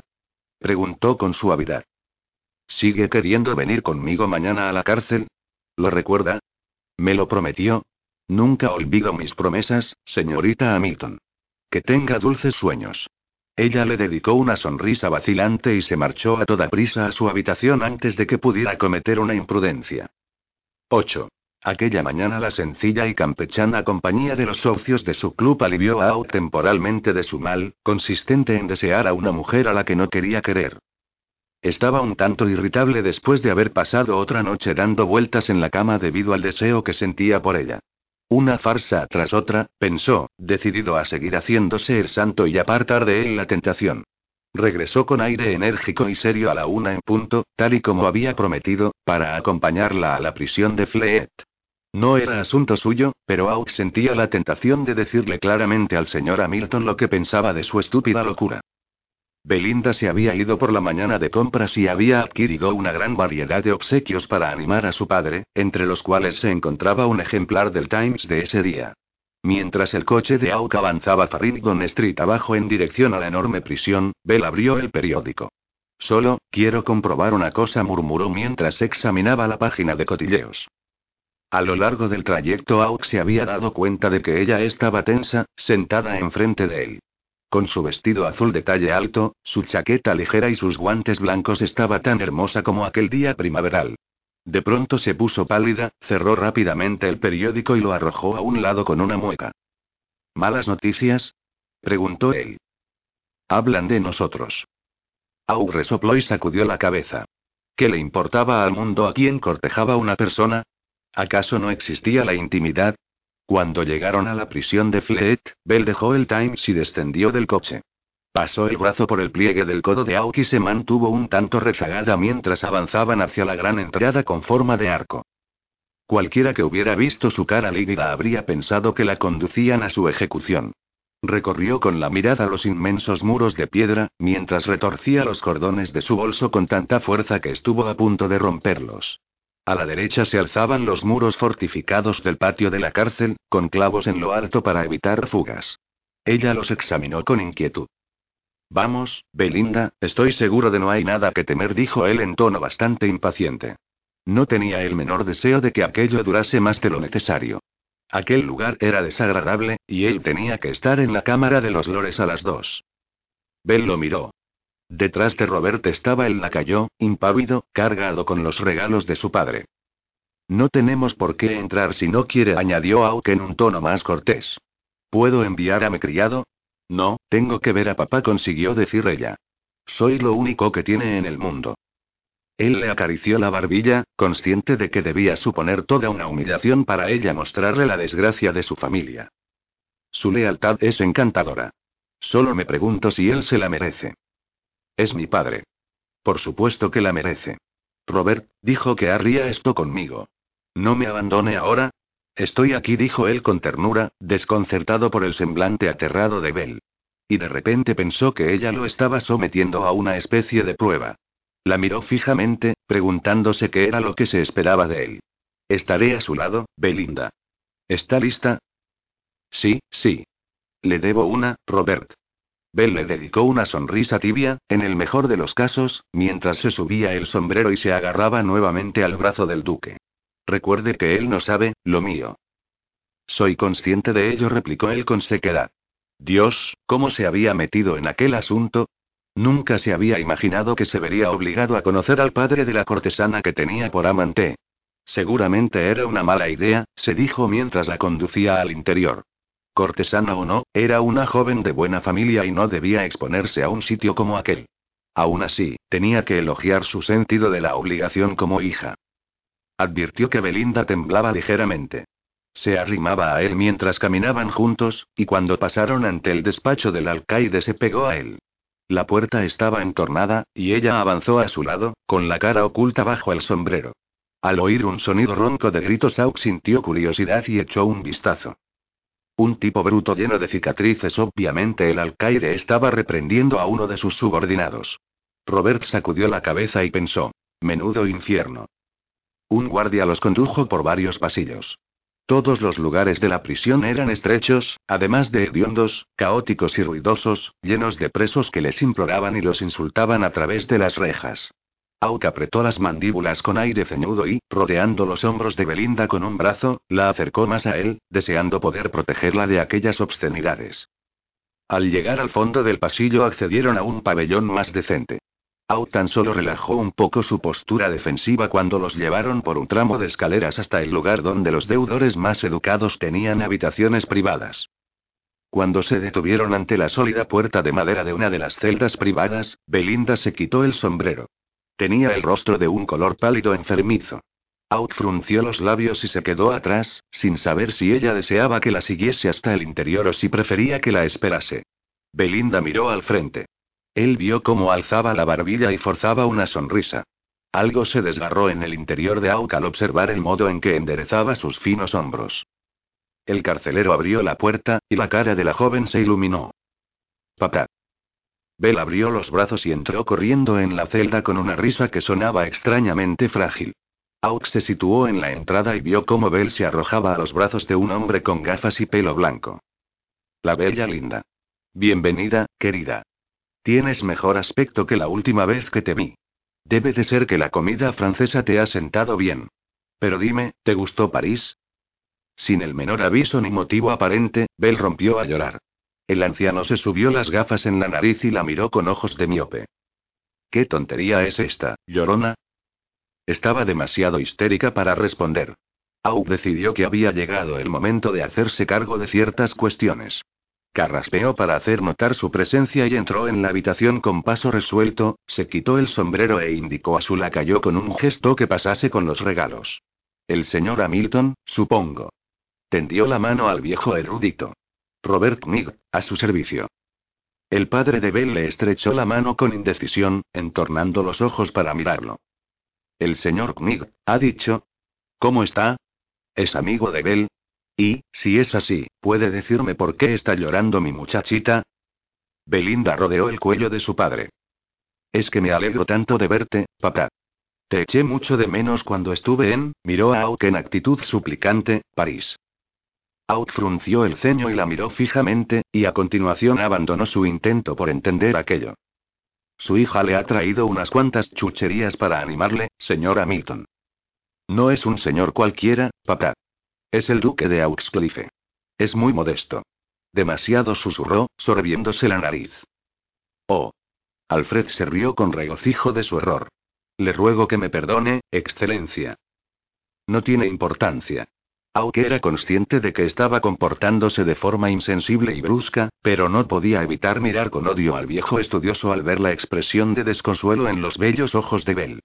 Preguntó con suavidad. ¿Sigue queriendo venir conmigo mañana a la cárcel? ¿Lo recuerda? Me lo prometió. Nunca olvido mis promesas, señorita Hamilton. Que tenga dulces sueños. Ella le dedicó una sonrisa vacilante y se marchó a toda prisa a su habitación antes de que pudiera cometer una imprudencia. 8. Aquella mañana la sencilla y campechana compañía de los socios de su club alivió a Out temporalmente de su mal, consistente en desear a una mujer a la que no quería querer. Estaba un tanto irritable después de haber pasado otra noche dando vueltas en la cama debido al deseo que sentía por ella. Una farsa tras otra, pensó, decidido a seguir haciéndose el santo y apartar de él la tentación. Regresó con aire enérgico y serio a la una en punto, tal y como había prometido, para acompañarla a la prisión de Fleet. No era asunto suyo, pero Auk sentía la tentación de decirle claramente al señor Hamilton lo que pensaba de su estúpida locura. Belinda se había ido por la mañana de compras y había adquirido una gran variedad de obsequios para animar a su padre, entre los cuales se encontraba un ejemplar del Times de ese día. Mientras el coche de Auk avanzaba Farrington Street abajo en dirección a la enorme prisión, Bell abrió el periódico. Solo, quiero comprobar una cosa, murmuró mientras examinaba la página de cotilleos. A lo largo del trayecto Auk se había dado cuenta de que ella estaba tensa, sentada enfrente de él. Con su vestido azul de talle alto, su chaqueta ligera y sus guantes blancos estaba tan hermosa como aquel día primaveral. De pronto se puso pálida, cerró rápidamente el periódico y lo arrojó a un lado con una mueca. ¿Malas noticias? preguntó él. Hablan de nosotros. Au resopló y sacudió la cabeza. ¿Qué le importaba al mundo a quien cortejaba una persona? ¿Acaso no existía la intimidad? Cuando llegaron a la prisión de Fleet, Bell dejó el Times y descendió del coche. Pasó el brazo por el pliegue del codo de Auk y se mantuvo un tanto rezagada mientras avanzaban hacia la gran entrada con forma de arco. Cualquiera que hubiera visto su cara lívida habría pensado que la conducían a su ejecución. Recorrió con la mirada los inmensos muros de piedra, mientras retorcía los cordones de su bolso con tanta fuerza que estuvo a punto de romperlos. A la derecha se alzaban los muros fortificados del patio de la cárcel, con clavos en lo alto para evitar fugas. Ella los examinó con inquietud. Vamos, Belinda, estoy seguro de no hay nada que temer, dijo él en tono bastante impaciente. No tenía el menor deseo de que aquello durase más de lo necesario. Aquel lugar era desagradable, y él tenía que estar en la cámara de los lores a las dos. Bell lo miró. Detrás de Robert estaba el lacayo, impávido, cargado con los regalos de su padre. No tenemos por qué entrar si no quiere, añadió Auk en un tono más cortés. ¿Puedo enviar a mi criado? No, tengo que ver a papá, consiguió decir ella. Soy lo único que tiene en el mundo. Él le acarició la barbilla, consciente de que debía suponer toda una humillación para ella mostrarle la desgracia de su familia. Su lealtad es encantadora. Solo me pregunto si él se la merece. Es mi padre. Por supuesto que la merece. Robert, dijo que haría esto conmigo. No me abandone ahora. Estoy aquí, dijo él con ternura, desconcertado por el semblante aterrado de Bell. Y de repente pensó que ella lo estaba sometiendo a una especie de prueba. La miró fijamente, preguntándose qué era lo que se esperaba de él. Estaré a su lado, Belinda. ¿Está lista? Sí, sí. Le debo una, Robert. Bell le dedicó una sonrisa tibia, en el mejor de los casos, mientras se subía el sombrero y se agarraba nuevamente al brazo del duque. Recuerde que él no sabe, lo mío. Soy consciente de ello, replicó él con sequedad. Dios, ¿cómo se había metido en aquel asunto? Nunca se había imaginado que se vería obligado a conocer al padre de la cortesana que tenía por amante. Seguramente era una mala idea, se dijo mientras la conducía al interior. Cortesana o no, era una joven de buena familia y no debía exponerse a un sitio como aquel. Aún así, tenía que elogiar su sentido de la obligación como hija. Advirtió que Belinda temblaba ligeramente. Se arrimaba a él mientras caminaban juntos, y cuando pasaron ante el despacho del alcaide se pegó a él. La puerta estaba entornada, y ella avanzó a su lado, con la cara oculta bajo el sombrero. Al oír un sonido ronco de gritos, Auk sintió curiosidad y echó un vistazo. Un tipo bruto lleno de cicatrices, obviamente el alcaide estaba reprendiendo a uno de sus subordinados. Robert sacudió la cabeza y pensó: Menudo infierno. Un guardia los condujo por varios pasillos. Todos los lugares de la prisión eran estrechos, además de hediondos, caóticos y ruidosos, llenos de presos que les imploraban y los insultaban a través de las rejas. Auk apretó las mandíbulas con aire ceñudo y, rodeando los hombros de Belinda con un brazo, la acercó más a él, deseando poder protegerla de aquellas obscenidades. Al llegar al fondo del pasillo accedieron a un pabellón más decente. Au tan solo relajó un poco su postura defensiva cuando los llevaron por un tramo de escaleras hasta el lugar donde los deudores más educados tenían habitaciones privadas. Cuando se detuvieron ante la sólida puerta de madera de una de las celdas privadas, Belinda se quitó el sombrero. Tenía el rostro de un color pálido enfermizo. Out frunció los labios y se quedó atrás, sin saber si ella deseaba que la siguiese hasta el interior o si prefería que la esperase. Belinda miró al frente. Él vio cómo alzaba la barbilla y forzaba una sonrisa. Algo se desgarró en el interior de Auk al observar el modo en que enderezaba sus finos hombros. El carcelero abrió la puerta, y la cara de la joven se iluminó. Papá. Bell abrió los brazos y entró corriendo en la celda con una risa que sonaba extrañamente frágil. Auk se situó en la entrada y vio cómo Bell se arrojaba a los brazos de un hombre con gafas y pelo blanco. La bella linda. Bienvenida, querida. Tienes mejor aspecto que la última vez que te vi. Debe de ser que la comida francesa te ha sentado bien. Pero dime, ¿te gustó París? Sin el menor aviso ni motivo aparente, Bell rompió a llorar. El anciano se subió las gafas en la nariz y la miró con ojos de miope. ¿Qué tontería es esta, llorona? Estaba demasiado histérica para responder. Au decidió que había llegado el momento de hacerse cargo de ciertas cuestiones. Carraspeó para hacer notar su presencia y entró en la habitación con paso resuelto, se quitó el sombrero e indicó a su lacayo con un gesto que pasase con los regalos. El señor Hamilton, supongo. Tendió la mano al viejo erudito. Robert Mig, a su servicio. El padre de Bell le estrechó la mano con indecisión, entornando los ojos para mirarlo. El señor Knig, ha dicho. ¿Cómo está? ¿Es amigo de Bell? Y, si es así, ¿puede decirme por qué está llorando mi muchachita? Belinda rodeó el cuello de su padre. Es que me alegro tanto de verte, papá. Te eché mucho de menos cuando estuve en, miró a Auk en actitud suplicante, París. Auk frunció el ceño y la miró fijamente, y a continuación abandonó su intento por entender aquello. Su hija le ha traído unas cuantas chucherías para animarle, señora Milton. No es un señor cualquiera, papá. Es el duque de Auxcliffe. Es muy modesto. Demasiado susurró, sorbiéndose la nariz. Oh. Alfred se rió con regocijo de su error. Le ruego que me perdone, excelencia. No tiene importancia. Aunque era consciente de que estaba comportándose de forma insensible y brusca, pero no podía evitar mirar con odio al viejo estudioso al ver la expresión de desconsuelo en los bellos ojos de Bell.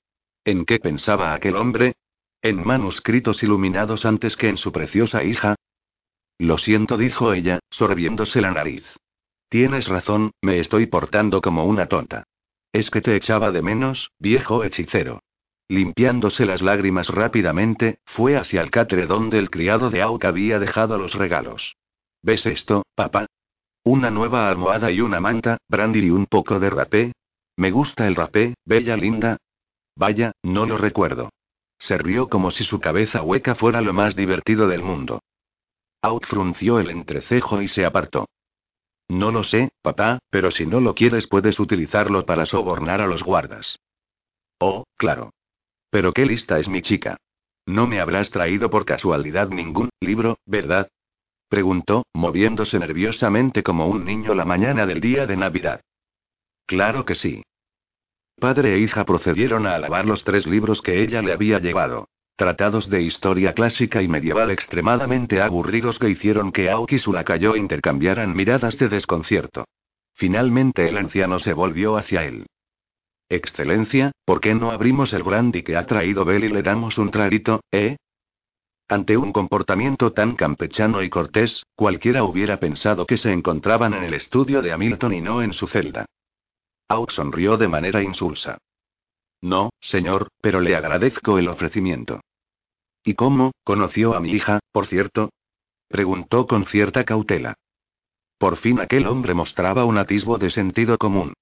¿En qué pensaba aquel hombre? ¿En manuscritos iluminados antes que en su preciosa hija? Lo siento, dijo ella, sorbiéndose la nariz. Tienes razón, me estoy portando como una tonta. Es que te echaba de menos, viejo hechicero. Limpiándose las lágrimas rápidamente, fue hacia el catre donde el criado de Auk había dejado los regalos. ¿Ves esto, papá? Una nueva almohada y una manta, brandy y un poco de rapé. Me gusta el rapé, bella linda. Vaya, no lo recuerdo. Se rió como si su cabeza hueca fuera lo más divertido del mundo. Auk frunció el entrecejo y se apartó. No lo sé, papá, pero si no lo quieres puedes utilizarlo para sobornar a los guardas. Oh, claro. Pero qué lista es mi chica. No me habrás traído por casualidad ningún libro, ¿verdad? Preguntó, moviéndose nerviosamente como un niño la mañana del día de Navidad. Claro que sí. Padre e hija procedieron a alabar los tres libros que ella le había llevado. Tratados de historia clásica y medieval extremadamente aburridos que hicieron que Aoki y su lacayo intercambiaran miradas de desconcierto. Finalmente el anciano se volvió hacia él. Excelencia, ¿por qué no abrimos el brandy que ha traído Bell y le damos un traguito, eh? Ante un comportamiento tan campechano y cortés, cualquiera hubiera pensado que se encontraban en el estudio de Hamilton y no en su celda. Out sonrió de manera insulsa. No, señor, pero le agradezco el ofrecimiento. ¿Y cómo, conoció a mi hija, por cierto? Preguntó con cierta cautela. Por fin aquel hombre mostraba un atisbo de sentido común.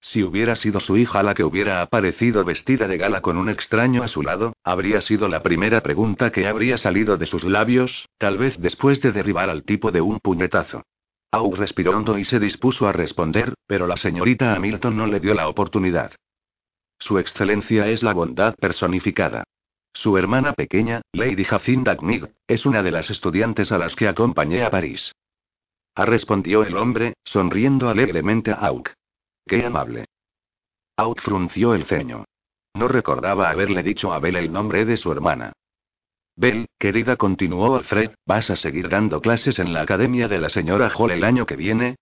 Si hubiera sido su hija la que hubiera aparecido vestida de gala con un extraño a su lado, habría sido la primera pregunta que habría salido de sus labios, tal vez después de derribar al tipo de un puñetazo. Aug respiró hondo y se dispuso a responder, pero la señorita Hamilton no le dio la oportunidad. Su excelencia es la bondad personificada. Su hermana pequeña, Lady Jacinda Knig, es una de las estudiantes a las que acompañé a París. Ha respondió el hombre, sonriendo alegremente a Auk. Qué amable. Out frunció el ceño. No recordaba haberle dicho a Bell el nombre de su hermana. Bell, querida, continuó Alfred, ¿vas a seguir dando clases en la academia de la señora Hall el año que viene?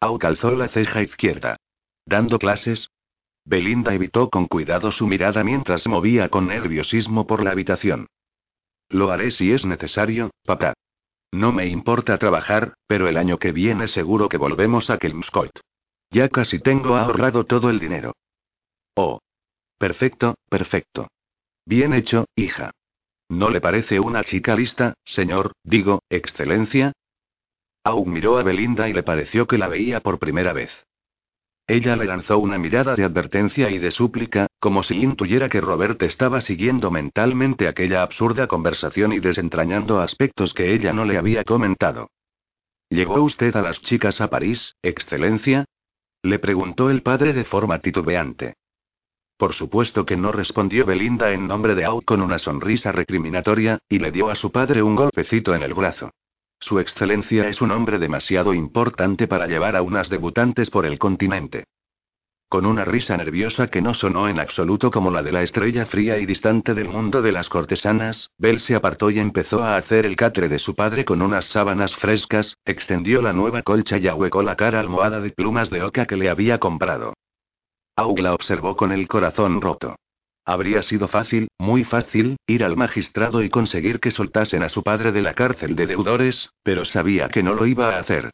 Out alzó la ceja izquierda. ¿Dando clases? Belinda evitó con cuidado su mirada mientras movía con nerviosismo por la habitación. Lo haré si es necesario, papá. No me importa trabajar, pero el año que viene seguro que volvemos a Kelmscoit. Ya casi tengo ahorrado todo el dinero. Oh. Perfecto, perfecto. Bien hecho, hija. ¿No le parece una chica lista, señor, digo, excelencia? Aug miró a Belinda y le pareció que la veía por primera vez. Ella le lanzó una mirada de advertencia y de súplica, como si intuyera que Robert estaba siguiendo mentalmente aquella absurda conversación y desentrañando aspectos que ella no le había comentado. ¿Llegó usted a las chicas a París, excelencia? Le preguntó el padre de forma titubeante. Por supuesto que no respondió Belinda en nombre de Out con una sonrisa recriminatoria, y le dio a su padre un golpecito en el brazo. Su excelencia es un hombre demasiado importante para llevar a unas debutantes por el continente. Con una risa nerviosa que no sonó en absoluto como la de la estrella fría y distante del mundo de las cortesanas, Bell se apartó y empezó a hacer el catre de su padre con unas sábanas frescas, extendió la nueva colcha y ahuecó la cara almohada de plumas de oca que le había comprado. Aug la observó con el corazón roto. Habría sido fácil, muy fácil, ir al magistrado y conseguir que soltasen a su padre de la cárcel de deudores, pero sabía que no lo iba a hacer.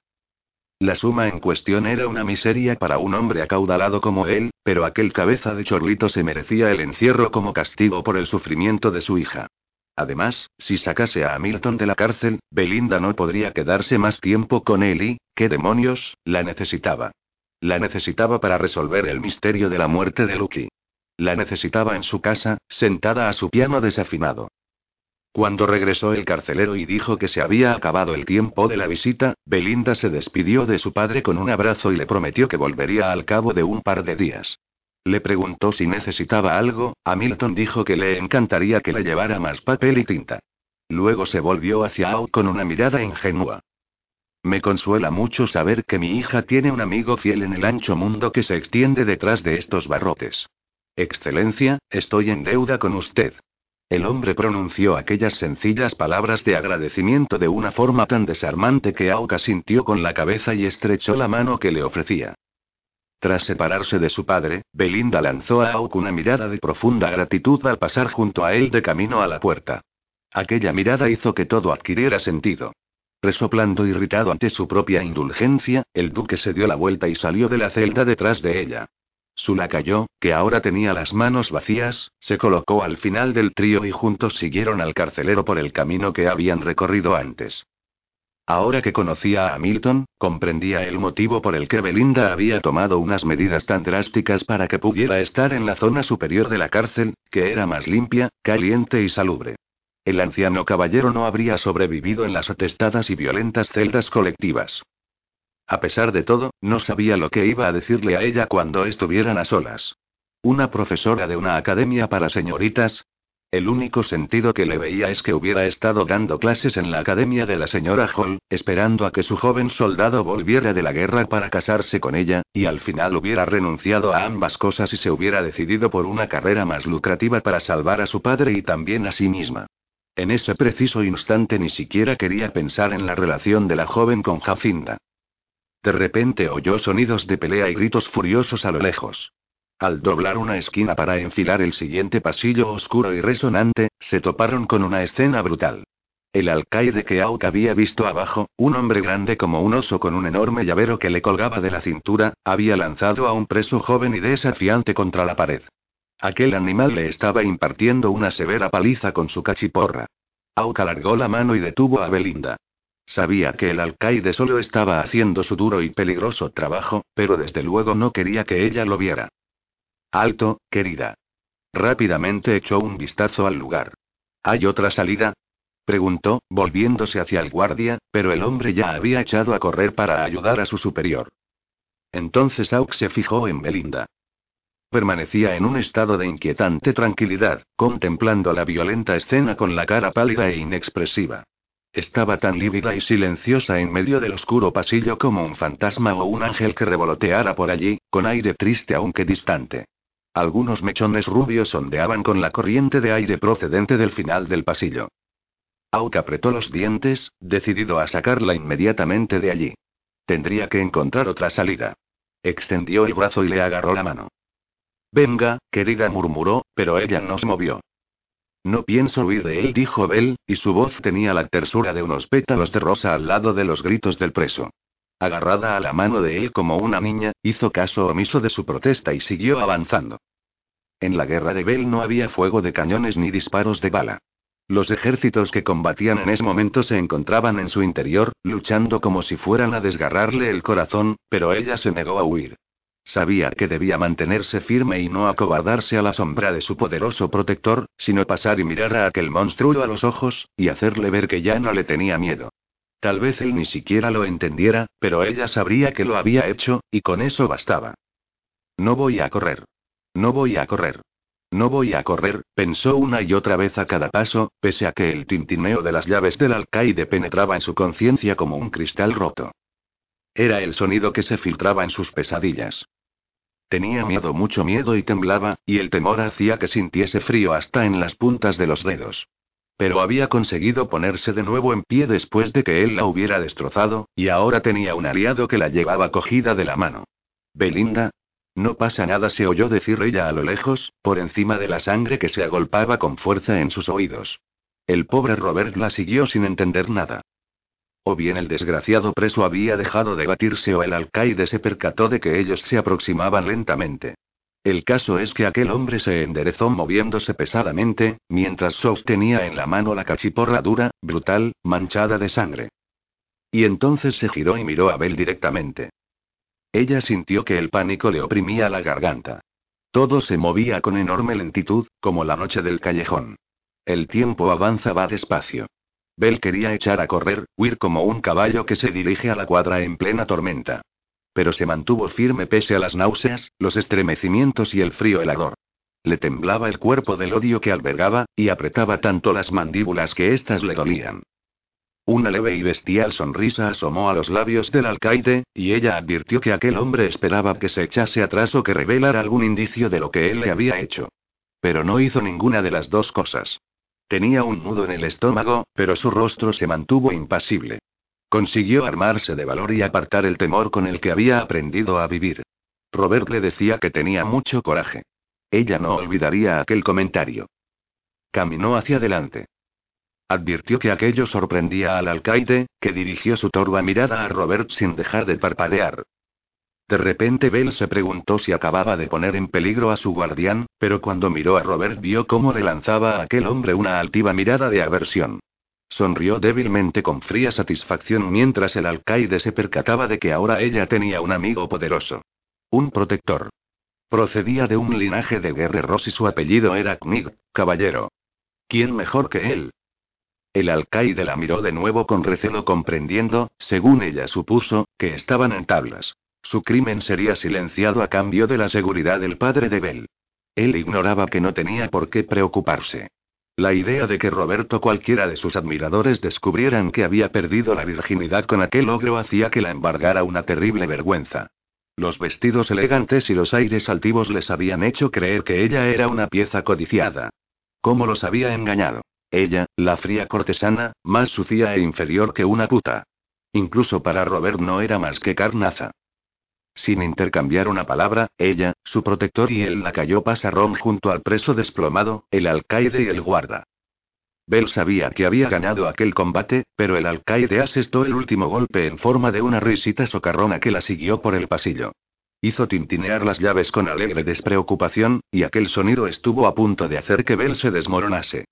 La suma en cuestión era una miseria para un hombre acaudalado como él, pero aquel cabeza de chorlito se merecía el encierro como castigo por el sufrimiento de su hija. Además, si sacase a Hamilton de la cárcel, Belinda no podría quedarse más tiempo con él y, ¿qué demonios?, la necesitaba. La necesitaba para resolver el misterio de la muerte de Lucky. La necesitaba en su casa, sentada a su piano desafinado. Cuando regresó el carcelero y dijo que se había acabado el tiempo de la visita, Belinda se despidió de su padre con un abrazo y le prometió que volvería al cabo de un par de días. Le preguntó si necesitaba algo, Hamilton dijo que le encantaría que le llevara más papel y tinta. Luego se volvió hacia Au con una mirada ingenua. Me consuela mucho saber que mi hija tiene un amigo fiel en el ancho mundo que se extiende detrás de estos barrotes. Excelencia, estoy en deuda con usted. El hombre pronunció aquellas sencillas palabras de agradecimiento de una forma tan desarmante que Auca sintió con la cabeza y estrechó la mano que le ofrecía. Tras separarse de su padre, Belinda lanzó a Auk una mirada de profunda gratitud al pasar junto a él de camino a la puerta. Aquella mirada hizo que todo adquiriera sentido. Resoplando irritado ante su propia indulgencia, el duque se dio la vuelta y salió de la celda detrás de ella. Su lacayo, que ahora tenía las manos vacías, se colocó al final del trío y juntos siguieron al carcelero por el camino que habían recorrido antes. Ahora que conocía a Hamilton, comprendía el motivo por el que Belinda había tomado unas medidas tan drásticas para que pudiera estar en la zona superior de la cárcel, que era más limpia, caliente y salubre. El anciano caballero no habría sobrevivido en las atestadas y violentas celdas colectivas. A pesar de todo, no sabía lo que iba a decirle a ella cuando estuvieran a solas. ¿Una profesora de una academia para señoritas? El único sentido que le veía es que hubiera estado dando clases en la academia de la señora Hall, esperando a que su joven soldado volviera de la guerra para casarse con ella, y al final hubiera renunciado a ambas cosas y se hubiera decidido por una carrera más lucrativa para salvar a su padre y también a sí misma. En ese preciso instante ni siquiera quería pensar en la relación de la joven con Jacinda. De repente oyó sonidos de pelea y gritos furiosos a lo lejos. Al doblar una esquina para enfilar el siguiente pasillo oscuro y resonante, se toparon con una escena brutal. El alcaide que Auk había visto abajo, un hombre grande como un oso con un enorme llavero que le colgaba de la cintura, había lanzado a un preso joven y desafiante contra la pared. Aquel animal le estaba impartiendo una severa paliza con su cachiporra. Auk alargó la mano y detuvo a Belinda. Sabía que el alcaide solo estaba haciendo su duro y peligroso trabajo, pero desde luego no quería que ella lo viera. Alto, querida. Rápidamente echó un vistazo al lugar. ¿Hay otra salida? preguntó, volviéndose hacia el guardia, pero el hombre ya había echado a correr para ayudar a su superior. Entonces Auk se fijó en Belinda. Permanecía en un estado de inquietante tranquilidad, contemplando la violenta escena con la cara pálida e inexpresiva. Estaba tan lívida y silenciosa en medio del oscuro pasillo como un fantasma o un ángel que revoloteara por allí, con aire triste aunque distante. Algunos mechones rubios ondeaban con la corriente de aire procedente del final del pasillo. Auk apretó los dientes, decidido a sacarla inmediatamente de allí. Tendría que encontrar otra salida. Extendió el brazo y le agarró la mano. Venga, querida, murmuró, pero ella no se movió. No pienso huir de él, dijo Bell, y su voz tenía la tersura de unos pétalos de rosa al lado de los gritos del preso. Agarrada a la mano de él como una niña, hizo caso omiso de su protesta y siguió avanzando. En la guerra de Bell no había fuego de cañones ni disparos de bala. Los ejércitos que combatían en ese momento se encontraban en su interior, luchando como si fueran a desgarrarle el corazón, pero ella se negó a huir. Sabía que debía mantenerse firme y no acobardarse a la sombra de su poderoso protector, sino pasar y mirar a aquel monstruo a los ojos, y hacerle ver que ya no le tenía miedo. Tal vez él ni siquiera lo entendiera, pero ella sabría que lo había hecho, y con eso bastaba. No voy a correr. No voy a correr. No voy a correr, pensó una y otra vez a cada paso, pese a que el tintineo de las llaves del alcaide penetraba en su conciencia como un cristal roto. Era el sonido que se filtraba en sus pesadillas. Tenía miedo, mucho miedo y temblaba, y el temor hacía que sintiese frío hasta en las puntas de los dedos. Pero había conseguido ponerse de nuevo en pie después de que él la hubiera destrozado, y ahora tenía un aliado que la llevaba cogida de la mano. Belinda. No pasa nada, se oyó decir ella a lo lejos, por encima de la sangre que se agolpaba con fuerza en sus oídos. El pobre Robert la siguió sin entender nada. O bien el desgraciado preso había dejado de batirse o el alcaide se percató de que ellos se aproximaban lentamente. El caso es que aquel hombre se enderezó moviéndose pesadamente, mientras sostenía en la mano la cachiporra dura, brutal, manchada de sangre. Y entonces se giró y miró a Bel directamente. Ella sintió que el pánico le oprimía la garganta. Todo se movía con enorme lentitud, como la noche del callejón. El tiempo avanzaba despacio. Bell quería echar a correr, huir como un caballo que se dirige a la cuadra en plena tormenta. Pero se mantuvo firme pese a las náuseas, los estremecimientos y el frío helador. Le temblaba el cuerpo del odio que albergaba, y apretaba tanto las mandíbulas que éstas le dolían. Una leve y bestial sonrisa asomó a los labios del alcaide, y ella advirtió que aquel hombre esperaba que se echase atrás o que revelara algún indicio de lo que él le había hecho. Pero no hizo ninguna de las dos cosas. Tenía un nudo en el estómago, pero su rostro se mantuvo impasible. Consiguió armarse de valor y apartar el temor con el que había aprendido a vivir. Robert le decía que tenía mucho coraje. Ella no olvidaría aquel comentario. Caminó hacia adelante. Advirtió que aquello sorprendía al alcaide, que dirigió su torva mirada a Robert sin dejar de parpadear. De repente Bell se preguntó si acababa de poner en peligro a su guardián, pero cuando miró a Robert vio cómo le lanzaba a aquel hombre una altiva mirada de aversión. Sonrió débilmente con fría satisfacción mientras el alcaide se percataba de que ahora ella tenía un amigo poderoso. Un protector. Procedía de un linaje de guerreros y su apellido era Knig, caballero. ¿Quién mejor que él? El alcaide la miró de nuevo con recelo comprendiendo, según ella supuso, que estaban en tablas. Su crimen sería silenciado a cambio de la seguridad del padre de Bell. Él ignoraba que no tenía por qué preocuparse. La idea de que Roberto cualquiera de sus admiradores descubrieran que había perdido la virginidad con aquel ogro hacía que la embargara una terrible vergüenza. Los vestidos elegantes y los aires altivos les habían hecho creer que ella era una pieza codiciada. ¿Cómo los había engañado? Ella, la fría cortesana, más sucia e inferior que una puta. Incluso para Robert no era más que carnaza. Sin intercambiar una palabra, ella, su protector y él la cayó pasaron junto al preso desplomado, el alcaide y el guarda. Bell sabía que había ganado aquel combate, pero el alcaide asestó el último golpe en forma de una risita socarrona que la siguió por el pasillo. Hizo tintinear las llaves con alegre despreocupación, y aquel sonido estuvo a punto de hacer que Bell se desmoronase.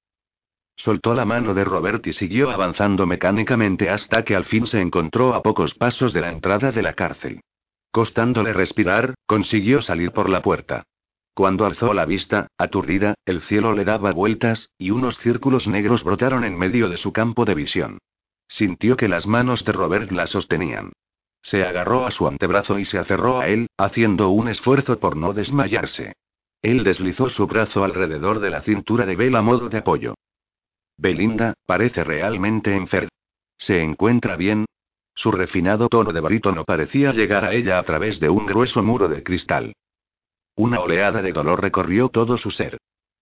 Soltó la mano de Robert y siguió avanzando mecánicamente hasta que al fin se encontró a pocos pasos de la entrada de la cárcel. Costándole respirar, consiguió salir por la puerta. Cuando alzó la vista, aturdida, el cielo le daba vueltas, y unos círculos negros brotaron en medio de su campo de visión. Sintió que las manos de Robert la sostenían. Se agarró a su antebrazo y se aferró a él, haciendo un esfuerzo por no desmayarse. Él deslizó su brazo alrededor de la cintura de Bell a modo de apoyo. Belinda, parece realmente enferma. ¿Se encuentra bien? Su refinado tono de barítono parecía llegar a ella a través de un grueso muro de cristal. Una oleada de dolor recorrió todo su ser.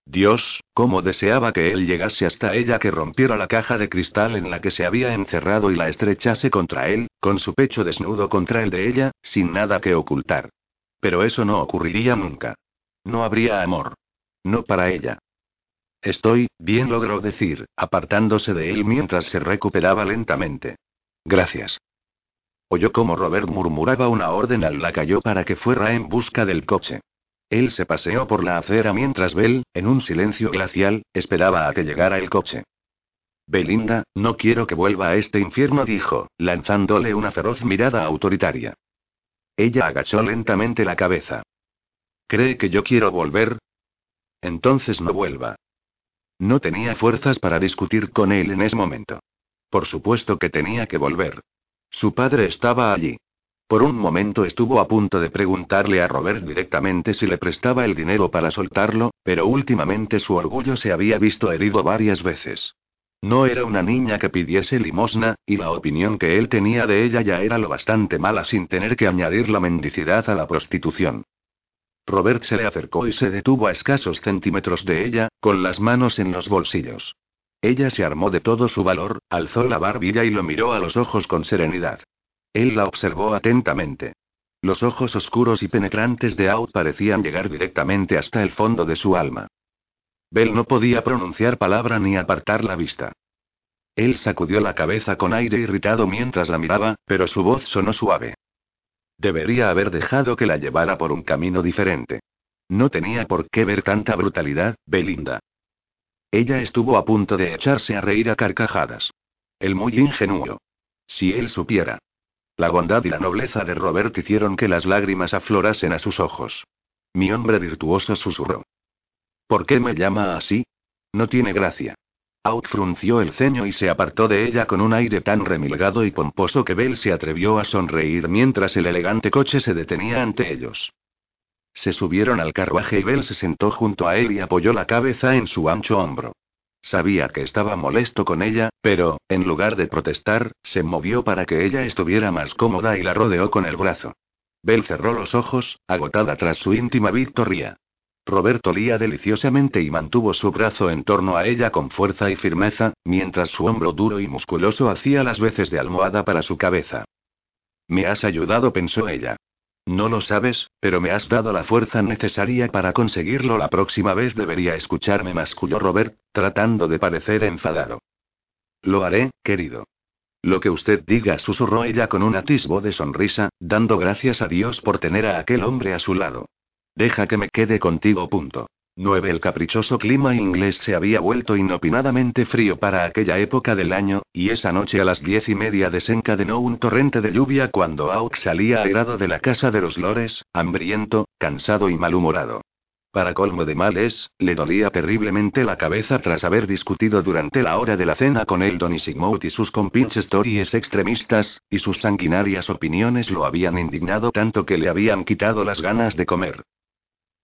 Dios, cómo deseaba que él llegase hasta ella que rompiera la caja de cristal en la que se había encerrado y la estrechase contra él, con su pecho desnudo contra el de ella, sin nada que ocultar. Pero eso no ocurriría nunca. No habría amor. No para ella. Estoy, bien logró decir, apartándose de él mientras se recuperaba lentamente. Gracias. Oyó como Robert murmuraba una orden al lacayo para que fuera en busca del coche. Él se paseó por la acera mientras Bell, en un silencio glacial, esperaba a que llegara el coche. Belinda, no quiero que vuelva a este infierno, dijo, lanzándole una feroz mirada autoritaria. Ella agachó lentamente la cabeza. ¿Cree que yo quiero volver? Entonces no vuelva. No tenía fuerzas para discutir con él en ese momento. Por supuesto que tenía que volver. Su padre estaba allí. Por un momento estuvo a punto de preguntarle a Robert directamente si le prestaba el dinero para soltarlo, pero últimamente su orgullo se había visto herido varias veces. No era una niña que pidiese limosna, y la opinión que él tenía de ella ya era lo bastante mala sin tener que añadir la mendicidad a la prostitución. Robert se le acercó y se detuvo a escasos centímetros de ella, con las manos en los bolsillos. Ella se armó de todo su valor, alzó la barbilla y lo miró a los ojos con serenidad. Él la observó atentamente. Los ojos oscuros y penetrantes de Out parecían llegar directamente hasta el fondo de su alma. Bell no podía pronunciar palabra ni apartar la vista. Él sacudió la cabeza con aire irritado mientras la miraba, pero su voz sonó suave. Debería haber dejado que la llevara por un camino diferente. No tenía por qué ver tanta brutalidad, Belinda. Ella estuvo a punto de echarse a reír a carcajadas. El muy ingenuo. Si él supiera. La bondad y la nobleza de Robert hicieron que las lágrimas aflorasen a sus ojos. Mi hombre virtuoso susurró. ¿Por qué me llama así? No tiene gracia. Out frunció el ceño y se apartó de ella con un aire tan remilgado y pomposo que Bell se atrevió a sonreír mientras el elegante coche se detenía ante ellos. Se subieron al carruaje y Bell se sentó junto a él y apoyó la cabeza en su ancho hombro. Sabía que estaba molesto con ella, pero, en lugar de protestar, se movió para que ella estuviera más cómoda y la rodeó con el brazo. Bell cerró los ojos, agotada tras su íntima victoria. Roberto lía deliciosamente y mantuvo su brazo en torno a ella con fuerza y firmeza, mientras su hombro duro y musculoso hacía las veces de almohada para su cabeza. Me has ayudado, pensó ella. No lo sabes, pero me has dado la fuerza necesaria para conseguirlo. La próxima vez debería escucharme, masculló Robert, tratando de parecer enfadado. Lo haré, querido. Lo que usted diga, susurró ella con un atisbo de sonrisa, dando gracias a Dios por tener a aquel hombre a su lado. Deja que me quede contigo. Punto. 9. El caprichoso clima inglés se había vuelto inopinadamente frío para aquella época del año, y esa noche a las diez y media desencadenó un torrente de lluvia cuando Auk salía airado de la casa de los Lores, hambriento, cansado y malhumorado. Para colmo de males, le dolía terriblemente la cabeza tras haber discutido durante la hora de la cena con Eldon y Sigmund y sus compinches Tories extremistas, y sus sanguinarias opiniones lo habían indignado tanto que le habían quitado las ganas de comer.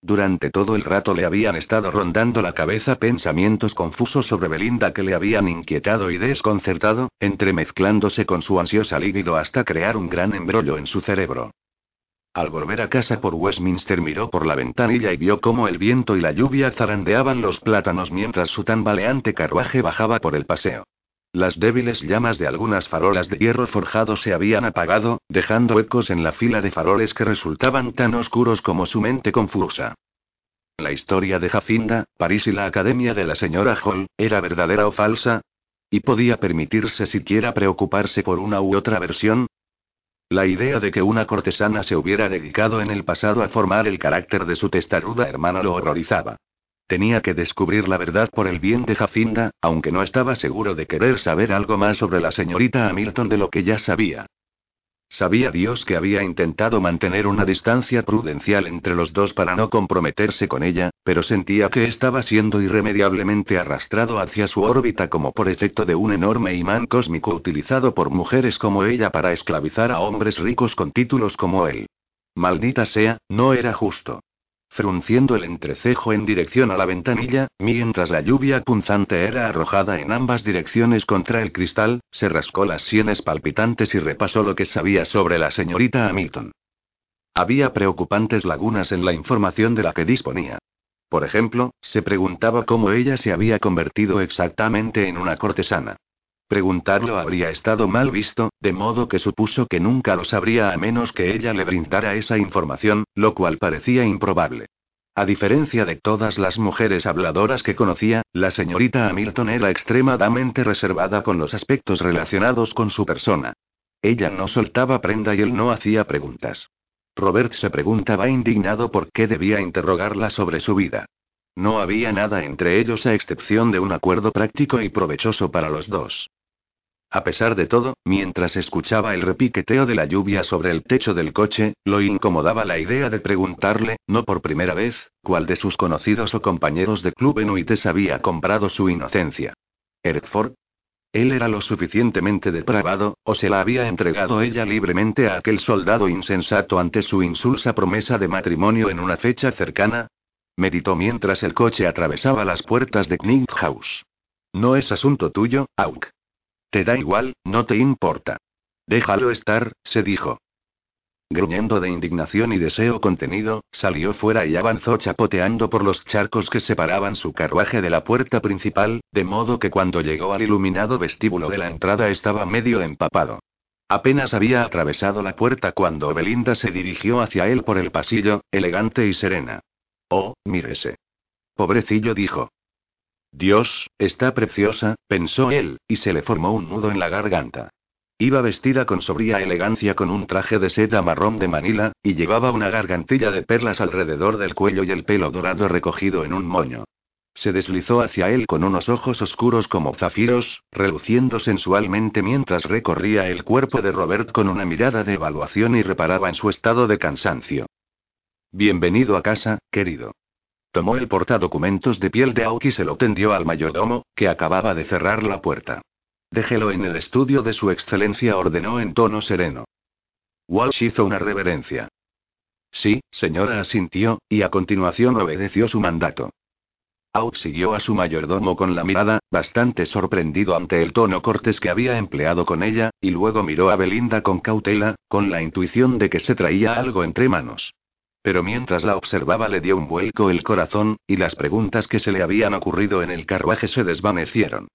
Durante todo el rato le habían estado rondando la cabeza pensamientos confusos sobre Belinda que le habían inquietado y desconcertado, entremezclándose con su ansiosa líbido hasta crear un gran embrollo en su cerebro. Al volver a casa por Westminster miró por la ventanilla y vio cómo el viento y la lluvia zarandeaban los plátanos mientras su tambaleante carruaje bajaba por el paseo. Las débiles llamas de algunas farolas de hierro forjado se habían apagado, dejando ecos en la fila de faroles que resultaban tan oscuros como su mente confusa. La historia de Jacinda, París y la academia de la señora Hall, ¿era verdadera o falsa? ¿Y podía permitirse siquiera preocuparse por una u otra versión? La idea de que una cortesana se hubiera dedicado en el pasado a formar el carácter de su testaruda hermana lo horrorizaba. Tenía que descubrir la verdad por el bien de Jacinda, aunque no estaba seguro de querer saber algo más sobre la señorita Hamilton de lo que ya sabía. Sabía Dios que había intentado mantener una distancia prudencial entre los dos para no comprometerse con ella, pero sentía que estaba siendo irremediablemente arrastrado hacia su órbita como por efecto de un enorme imán cósmico utilizado por mujeres como ella para esclavizar a hombres ricos con títulos como él. Maldita sea, no era justo frunciendo el entrecejo en dirección a la ventanilla, mientras la lluvia punzante era arrojada en ambas direcciones contra el cristal, se rascó las sienes palpitantes y repasó lo que sabía sobre la señorita Hamilton. Había preocupantes lagunas en la información de la que disponía. Por ejemplo, se preguntaba cómo ella se había convertido exactamente en una cortesana. Preguntarlo habría estado mal visto, de modo que supuso que nunca lo sabría a menos que ella le brindara esa información, lo cual parecía improbable. A diferencia de todas las mujeres habladoras que conocía, la señorita Hamilton era extremadamente reservada con los aspectos relacionados con su persona. Ella no soltaba prenda y él no hacía preguntas. Robert se preguntaba indignado por qué debía interrogarla sobre su vida. No había nada entre ellos a excepción de un acuerdo práctico y provechoso para los dos. A pesar de todo, mientras escuchaba el repiqueteo de la lluvia sobre el techo del coche, lo incomodaba la idea de preguntarle, no por primera vez, cuál de sus conocidos o compañeros de club Enuites había comprado su inocencia. ¿Hertford? Él era lo suficientemente depravado, o se la había entregado ella libremente a aquel soldado insensato ante su insulsa promesa de matrimonio en una fecha cercana. Meditó mientras el coche atravesaba las puertas de Knight House. No es asunto tuyo, Auk. Te da igual, no te importa. Déjalo estar, se dijo. Gruñendo de indignación y deseo contenido, salió fuera y avanzó chapoteando por los charcos que separaban su carruaje de la puerta principal, de modo que cuando llegó al iluminado vestíbulo de la entrada estaba medio empapado. Apenas había atravesado la puerta cuando Belinda se dirigió hacia él por el pasillo, elegante y serena. Oh, mírese. Pobrecillo dijo. Dios, está preciosa, pensó él, y se le formó un nudo en la garganta. Iba vestida con sobria elegancia con un traje de seda marrón de Manila, y llevaba una gargantilla de perlas alrededor del cuello y el pelo dorado recogido en un moño. Se deslizó hacia él con unos ojos oscuros como zafiros, reluciendo sensualmente mientras recorría el cuerpo de Robert con una mirada de evaluación y reparaba en su estado de cansancio. Bienvenido a casa, querido. Tomó el portadocumentos de piel de Aoki y se lo tendió al mayordomo, que acababa de cerrar la puerta. Déjelo en el estudio de su excelencia, ordenó en tono sereno. Walsh hizo una reverencia. Sí, señora, asintió, y a continuación obedeció su mandato. Out siguió a su mayordomo con la mirada, bastante sorprendido ante el tono cortés que había empleado con ella, y luego miró a Belinda con cautela, con la intuición de que se traía algo entre manos. Pero mientras la observaba le dio un vuelco el corazón, y las preguntas que se le habían ocurrido en el carruaje se desvanecieron.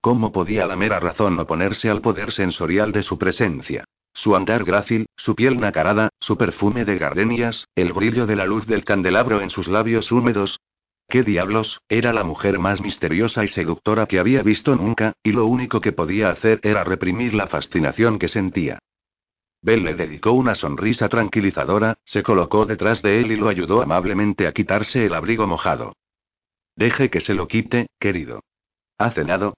¿Cómo podía la mera razón oponerse al poder sensorial de su presencia? Su andar grácil, su piel nacarada, su perfume de gardenias, el brillo de la luz del candelabro en sus labios húmedos. ¿Qué diablos? Era la mujer más misteriosa y seductora que había visto nunca, y lo único que podía hacer era reprimir la fascinación que sentía. Bell le dedicó una sonrisa tranquilizadora, se colocó detrás de él y lo ayudó amablemente a quitarse el abrigo mojado. Deje que se lo quite, querido. ¿Ha cenado?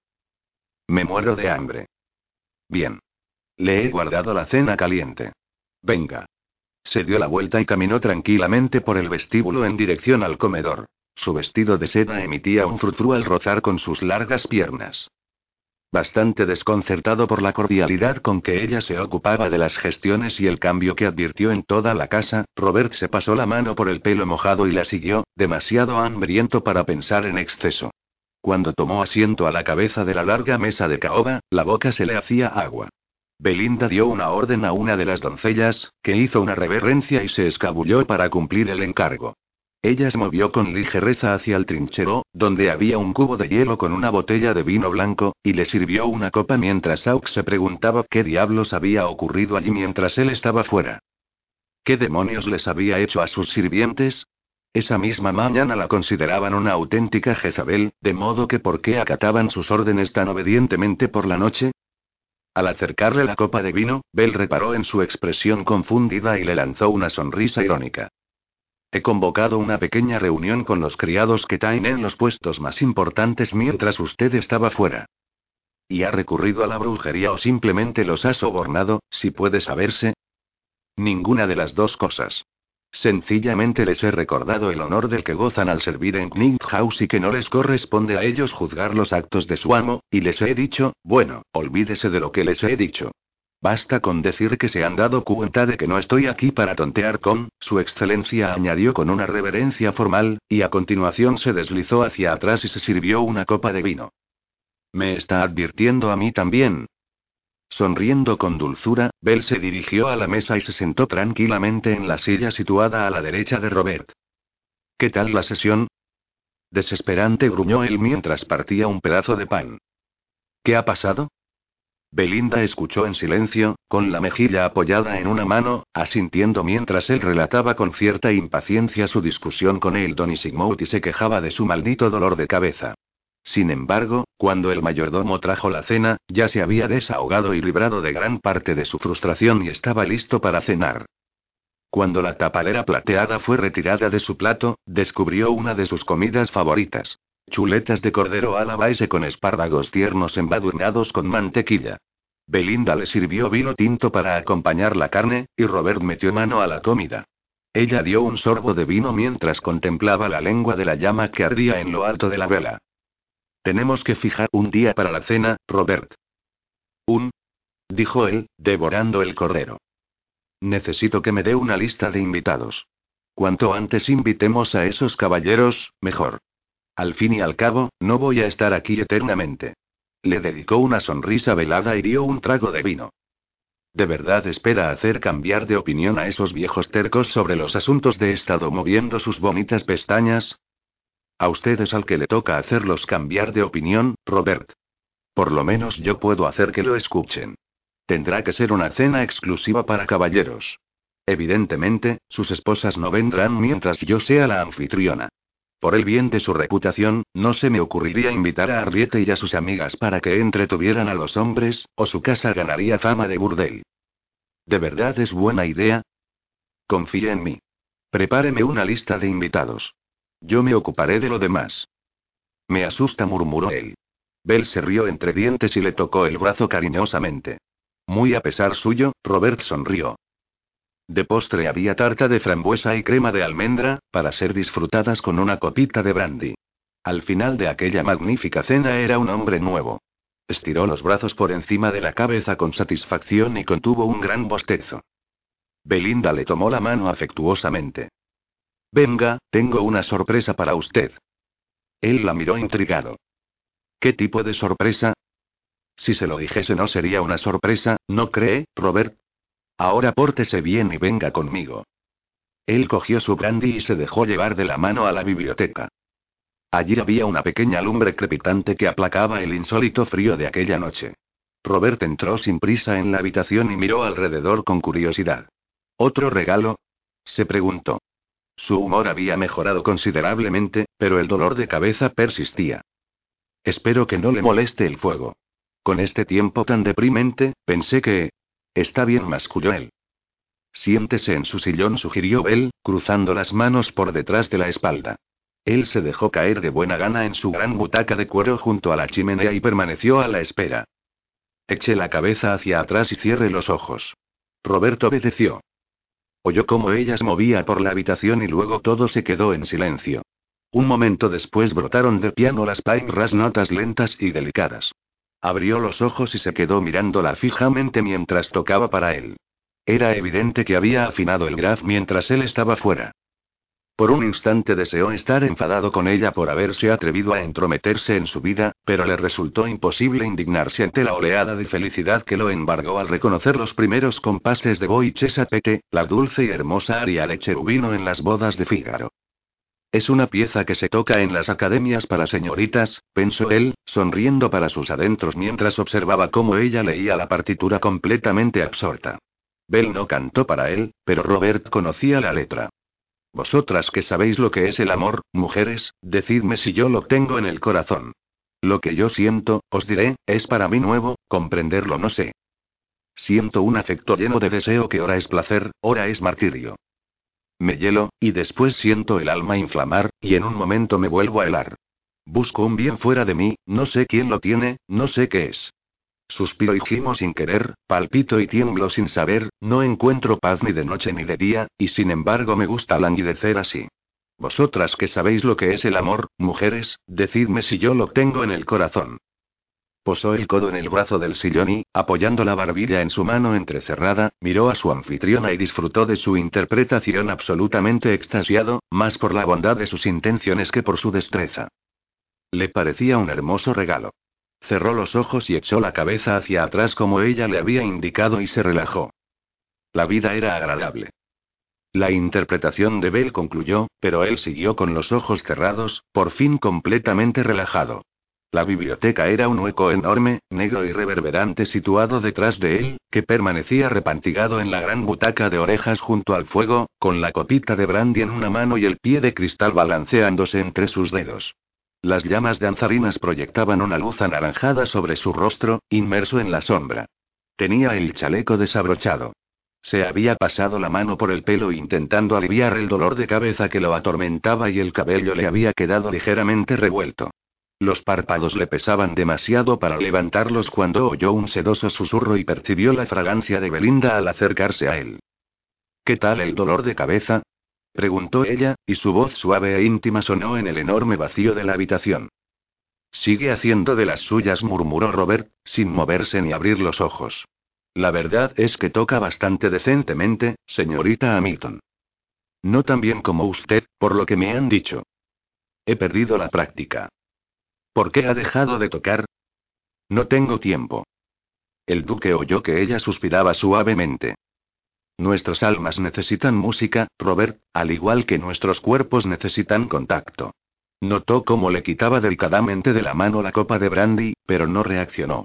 Me muero de hambre. Bien. Le he guardado la cena caliente. Venga. Se dio la vuelta y caminó tranquilamente por el vestíbulo en dirección al comedor. Su vestido de seda emitía un frufru al rozar con sus largas piernas. Bastante desconcertado por la cordialidad con que ella se ocupaba de las gestiones y el cambio que advirtió en toda la casa, Robert se pasó la mano por el pelo mojado y la siguió, demasiado hambriento para pensar en exceso. Cuando tomó asiento a la cabeza de la larga mesa de caoba, la boca se le hacía agua. Belinda dio una orden a una de las doncellas, que hizo una reverencia y se escabulló para cumplir el encargo. Ella se movió con ligereza hacia el trinchero, donde había un cubo de hielo con una botella de vino blanco, y le sirvió una copa mientras Aux se preguntaba qué diablos había ocurrido allí mientras él estaba fuera. ¿Qué demonios les había hecho a sus sirvientes? Esa misma mañana la consideraban una auténtica Jezabel, de modo que ¿por qué acataban sus órdenes tan obedientemente por la noche? Al acercarle la copa de vino, Bell reparó en su expresión confundida y le lanzó una sonrisa irónica. He convocado una pequeña reunión con los criados que traen en los puestos más importantes mientras usted estaba fuera. ¿Y ha recurrido a la brujería o simplemente los ha sobornado, si puede saberse? Ninguna de las dos cosas. Sencillamente les he recordado el honor del que gozan al servir en Knight House y que no les corresponde a ellos juzgar los actos de su amo, y les he dicho, bueno, olvídese de lo que les he dicho. Basta con decir que se han dado cuenta de que no estoy aquí para tontear con, su excelencia añadió con una reverencia formal, y a continuación se deslizó hacia atrás y se sirvió una copa de vino. Me está advirtiendo a mí también, Sonriendo con dulzura, Bell se dirigió a la mesa y se sentó tranquilamente en la silla situada a la derecha de Robert. ¿Qué tal la sesión? Desesperante gruñó él mientras partía un pedazo de pan. ¿Qué ha pasado? Belinda escuchó en silencio, con la mejilla apoyada en una mano, asintiendo mientras él relataba con cierta impaciencia su discusión con Eldon y Sigmund y se quejaba de su maldito dolor de cabeza. Sin embargo, cuando el mayordomo trajo la cena, ya se había desahogado y librado de gran parte de su frustración y estaba listo para cenar. Cuando la tapadera plateada fue retirada de su plato, descubrió una de sus comidas favoritas. Chuletas de cordero a la base con espárragos tiernos embadurnados con mantequilla. Belinda le sirvió vino tinto para acompañar la carne, y Robert metió mano a la comida. Ella dio un sorbo de vino mientras contemplaba la lengua de la llama que ardía en lo alto de la vela. Tenemos que fijar un día para la cena, Robert. Un. dijo él, devorando el cordero. Necesito que me dé una lista de invitados. Cuanto antes invitemos a esos caballeros, mejor. Al fin y al cabo, no voy a estar aquí eternamente. Le dedicó una sonrisa velada y dio un trago de vino. ¿De verdad espera hacer cambiar de opinión a esos viejos tercos sobre los asuntos de Estado moviendo sus bonitas pestañas? A usted es al que le toca hacerlos cambiar de opinión, Robert. Por lo menos yo puedo hacer que lo escuchen. Tendrá que ser una cena exclusiva para caballeros. Evidentemente, sus esposas no vendrán mientras yo sea la anfitriona. Por el bien de su reputación, no se me ocurriría invitar a Arriete y a sus amigas para que entretuvieran a los hombres, o su casa ganaría fama de burdel. ¿De verdad es buena idea? Confíe en mí. Prepáreme una lista de invitados. Yo me ocuparé de lo demás. Me asusta, murmuró él. Bell se rió entre dientes y le tocó el brazo cariñosamente. Muy a pesar suyo, Robert sonrió. De postre había tarta de frambuesa y crema de almendra, para ser disfrutadas con una copita de brandy. Al final de aquella magnífica cena era un hombre nuevo. Estiró los brazos por encima de la cabeza con satisfacción y contuvo un gran bostezo. Belinda le tomó la mano afectuosamente. Venga, tengo una sorpresa para usted. Él la miró intrigado. ¿Qué tipo de sorpresa? Si se lo dijese no sería una sorpresa, ¿no cree, Robert? Ahora pórtese bien y venga conmigo. Él cogió su brandy y se dejó llevar de la mano a la biblioteca. Allí había una pequeña lumbre crepitante que aplacaba el insólito frío de aquella noche. Robert entró sin prisa en la habitación y miró alrededor con curiosidad. ¿Otro regalo? se preguntó. Su humor había mejorado considerablemente, pero el dolor de cabeza persistía. Espero que no le moleste el fuego. Con este tiempo tan deprimente, pensé que, Está bien, masculló él. Siéntese en su sillón, sugirió Bell, cruzando las manos por detrás de la espalda. Él se dejó caer de buena gana en su gran butaca de cuero junto a la chimenea y permaneció a la espera. Eché la cabeza hacia atrás y cierre los ojos. Roberto obedeció. Oyó cómo ella se movía por la habitación y luego todo se quedó en silencio. Un momento después brotaron del piano las pairras notas lentas y delicadas. Abrió los ojos y se quedó mirándola fijamente mientras tocaba para él. Era evidente que había afinado el graf mientras él estaba fuera. Por un instante deseó estar enfadado con ella por haberse atrevido a entrometerse en su vida, pero le resultó imposible indignarse ante la oleada de felicidad que lo embargó al reconocer los primeros compases de Boy Chesapete, la dulce y hermosa aria de Cherubino en las bodas de Fígaro. Es una pieza que se toca en las academias para señoritas, pensó él, sonriendo para sus adentros mientras observaba cómo ella leía la partitura completamente absorta. Bell no cantó para él, pero Robert conocía la letra. Vosotras que sabéis lo que es el amor, mujeres, decidme si yo lo tengo en el corazón. Lo que yo siento, os diré, es para mí nuevo, comprenderlo no sé. Siento un afecto lleno de deseo que ora es placer, ora es martirio. Me hielo, y después siento el alma inflamar, y en un momento me vuelvo a helar. Busco un bien fuera de mí, no sé quién lo tiene, no sé qué es. Suspiro y gimo sin querer, palpito y tiemblo sin saber, no encuentro paz ni de noche ni de día, y sin embargo me gusta languidecer así. Vosotras que sabéis lo que es el amor, mujeres, decidme si yo lo tengo en el corazón. Posó el codo en el brazo del sillón y, apoyando la barbilla en su mano entrecerrada, miró a su anfitriona y disfrutó de su interpretación absolutamente extasiado, más por la bondad de sus intenciones que por su destreza. Le parecía un hermoso regalo. Cerró los ojos y echó la cabeza hacia atrás como ella le había indicado y se relajó. La vida era agradable. La interpretación de Bell concluyó, pero él siguió con los ojos cerrados, por fin completamente relajado. La biblioteca era un hueco enorme, negro y reverberante situado detrás de él, que permanecía repantigado en la gran butaca de orejas junto al fuego, con la copita de brandy en una mano y el pie de cristal balanceándose entre sus dedos. Las llamas danzarinas proyectaban una luz anaranjada sobre su rostro, inmerso en la sombra. Tenía el chaleco desabrochado. Se había pasado la mano por el pelo intentando aliviar el dolor de cabeza que lo atormentaba y el cabello le había quedado ligeramente revuelto. Los párpados le pesaban demasiado para levantarlos cuando oyó un sedoso susurro y percibió la fragancia de Belinda al acercarse a él. ¿Qué tal el dolor de cabeza? preguntó ella, y su voz suave e íntima sonó en el enorme vacío de la habitación. Sigue haciendo de las suyas, murmuró Robert, sin moverse ni abrir los ojos. La verdad es que toca bastante decentemente, señorita Hamilton. No tan bien como usted, por lo que me han dicho. He perdido la práctica. ¿Por qué ha dejado de tocar? No tengo tiempo. El duque oyó que ella suspiraba suavemente. Nuestras almas necesitan música, Robert, al igual que nuestros cuerpos necesitan contacto. Notó cómo le quitaba delicadamente de la mano la copa de brandy, pero no reaccionó.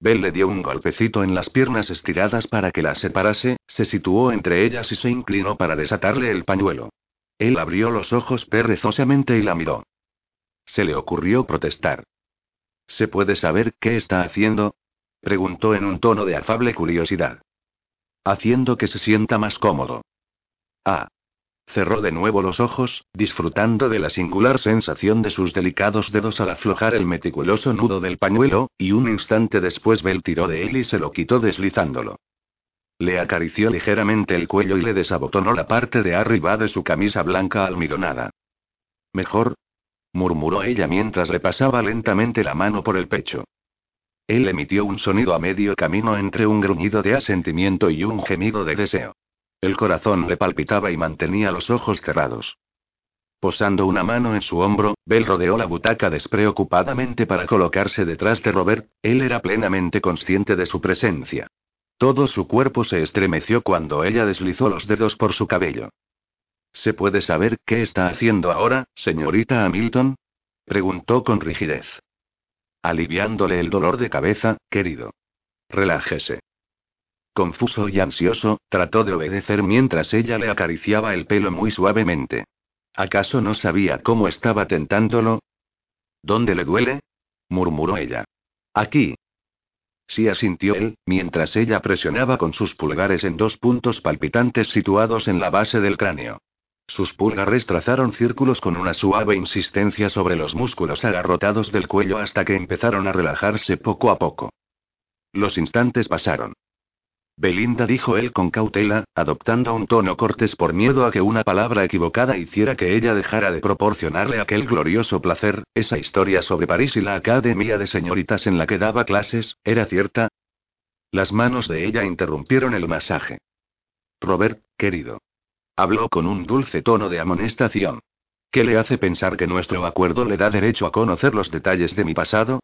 Bell le dio un golpecito en las piernas estiradas para que las separase, se situó entre ellas y se inclinó para desatarle el pañuelo. Él abrió los ojos perezosamente y la miró. Se le ocurrió protestar. ¿Se puede saber qué está haciendo? preguntó en un tono de afable curiosidad. Haciendo que se sienta más cómodo. Ah. Cerró de nuevo los ojos, disfrutando de la singular sensación de sus delicados dedos al aflojar el meticuloso nudo del pañuelo, y un instante después Bell tiró de él y se lo quitó deslizándolo. Le acarició ligeramente el cuello y le desabotonó la parte de arriba de su camisa blanca almidonada. Mejor, murmuró ella mientras le pasaba lentamente la mano por el pecho. Él emitió un sonido a medio camino entre un gruñido de asentimiento y un gemido de deseo. El corazón le palpitaba y mantenía los ojos cerrados. Posando una mano en su hombro, Bell rodeó la butaca despreocupadamente para colocarse detrás de Robert, él era plenamente consciente de su presencia. Todo su cuerpo se estremeció cuando ella deslizó los dedos por su cabello. ¿Se puede saber qué está haciendo ahora, señorita Hamilton? preguntó con rigidez. Aliviándole el dolor de cabeza, querido. Relájese. Confuso y ansioso, trató de obedecer mientras ella le acariciaba el pelo muy suavemente. ¿Acaso no sabía cómo estaba tentándolo? ¿Dónde le duele? murmuró ella. Aquí. Sí asintió él, mientras ella presionaba con sus pulgares en dos puntos palpitantes situados en la base del cráneo. Sus pulgares trazaron círculos con una suave insistencia sobre los músculos agarrotados del cuello hasta que empezaron a relajarse poco a poco. Los instantes pasaron. Belinda dijo él con cautela, adoptando un tono cortés por miedo a que una palabra equivocada hiciera que ella dejara de proporcionarle aquel glorioso placer, esa historia sobre París y la academia de señoritas en la que daba clases, ¿era cierta? Las manos de ella interrumpieron el masaje. Robert, querido. Habló con un dulce tono de amonestación. ¿Qué le hace pensar que nuestro acuerdo le da derecho a conocer los detalles de mi pasado?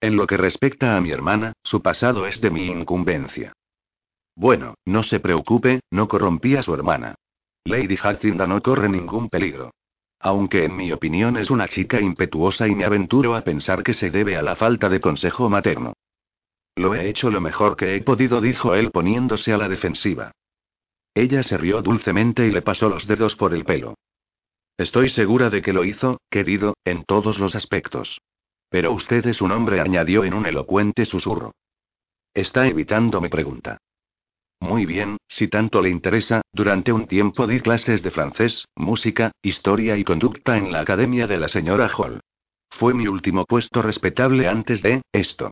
En lo que respecta a mi hermana, su pasado es de mi incumbencia. Bueno, no se preocupe, no corrompí a su hermana. Lady Jacinda no corre ningún peligro. Aunque en mi opinión es una chica impetuosa y me aventuro a pensar que se debe a la falta de consejo materno. Lo he hecho lo mejor que he podido, dijo él poniéndose a la defensiva. Ella se rió dulcemente y le pasó los dedos por el pelo. Estoy segura de que lo hizo, querido, en todos los aspectos. Pero usted es un hombre, añadió en un elocuente susurro. Está evitando mi pregunta. Muy bien, si tanto le interesa, durante un tiempo di clases de francés, música, historia y conducta en la academia de la señora Hall. Fue mi último puesto respetable antes de esto.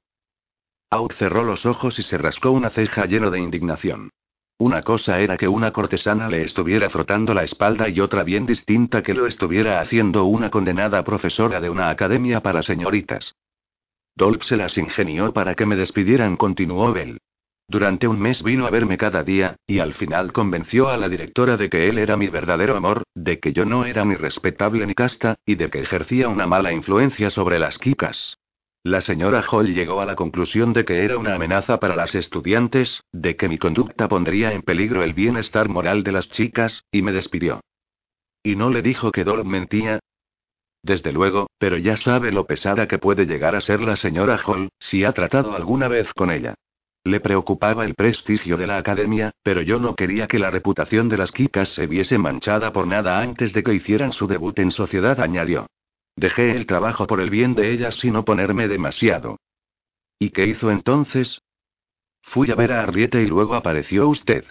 Out cerró los ojos y se rascó una ceja lleno de indignación. Una cosa era que una cortesana le estuviera frotando la espalda y otra bien distinta que lo estuviera haciendo una condenada profesora de una academia para señoritas. Dolph se las ingenió para que me despidieran, continuó Bell. Durante un mes vino a verme cada día, y al final convenció a la directora de que él era mi verdadero amor, de que yo no era ni respetable ni casta, y de que ejercía una mala influencia sobre las chicas. La señora Hall llegó a la conclusión de que era una amenaza para las estudiantes, de que mi conducta pondría en peligro el bienestar moral de las chicas, y me despidió. ¿Y no le dijo que Dolph mentía? Desde luego, pero ya sabe lo pesada que puede llegar a ser la señora Hall, si ha tratado alguna vez con ella. Le preocupaba el prestigio de la academia, pero yo no quería que la reputación de las chicas se viese manchada por nada antes de que hicieran su debut en sociedad, añadió. Dejé el trabajo por el bien de ellas sin oponerme demasiado. ¿Y qué hizo entonces? Fui a ver a Arriete y luego apareció usted.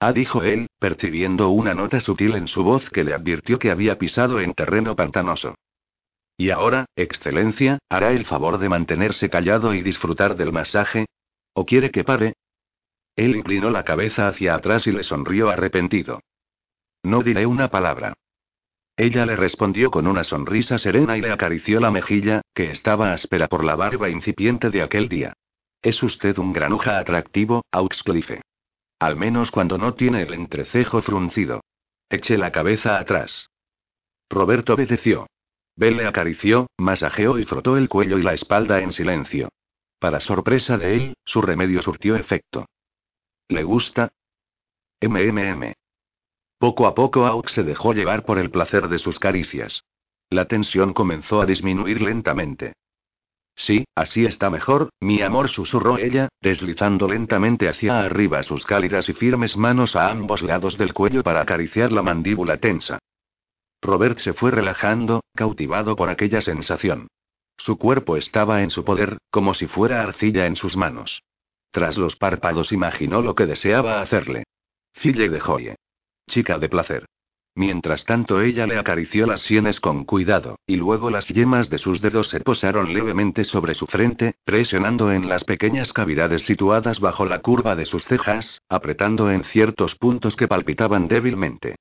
Ah, dijo él, percibiendo una nota sutil en su voz que le advirtió que había pisado en terreno pantanoso. Y ahora, Excelencia, ¿hará el favor de mantenerse callado y disfrutar del masaje? ¿O quiere que pare? Él inclinó la cabeza hacia atrás y le sonrió arrepentido. No diré una palabra. Ella le respondió con una sonrisa serena y le acarició la mejilla, que estaba áspera por la barba incipiente de aquel día. Es usted un granuja atractivo, Auxcliffe. Al menos cuando no tiene el entrecejo fruncido. Eché la cabeza atrás. Roberto obedeció. Bell le acarició, masajeó y frotó el cuello y la espalda en silencio. Para sorpresa de él, su remedio surtió efecto. ¿Le gusta? MMM. Poco a poco Auk se dejó llevar por el placer de sus caricias. La tensión comenzó a disminuir lentamente. Sí, así está mejor, mi amor, susurró ella, deslizando lentamente hacia arriba sus cálidas y firmes manos a ambos lados del cuello para acariciar la mandíbula tensa. Robert se fue relajando, cautivado por aquella sensación. Su cuerpo estaba en su poder, como si fuera arcilla en sus manos. Tras los párpados imaginó lo que deseaba hacerle. Fille de Joye. Chica de placer. Mientras tanto ella le acarició las sienes con cuidado, y luego las yemas de sus dedos se posaron levemente sobre su frente, presionando en las pequeñas cavidades situadas bajo la curva de sus cejas, apretando en ciertos puntos que palpitaban débilmente.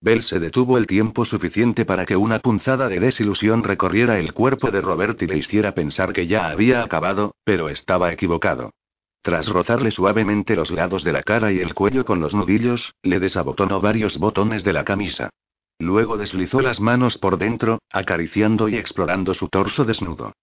Bell se detuvo el tiempo suficiente para que una punzada de desilusión recorriera el cuerpo de Robert y le hiciera pensar que ya había acabado, pero estaba equivocado. Tras rozarle suavemente los lados de la cara y el cuello con los nudillos, le desabotonó varios botones de la camisa. Luego deslizó las manos por dentro, acariciando y explorando su torso desnudo.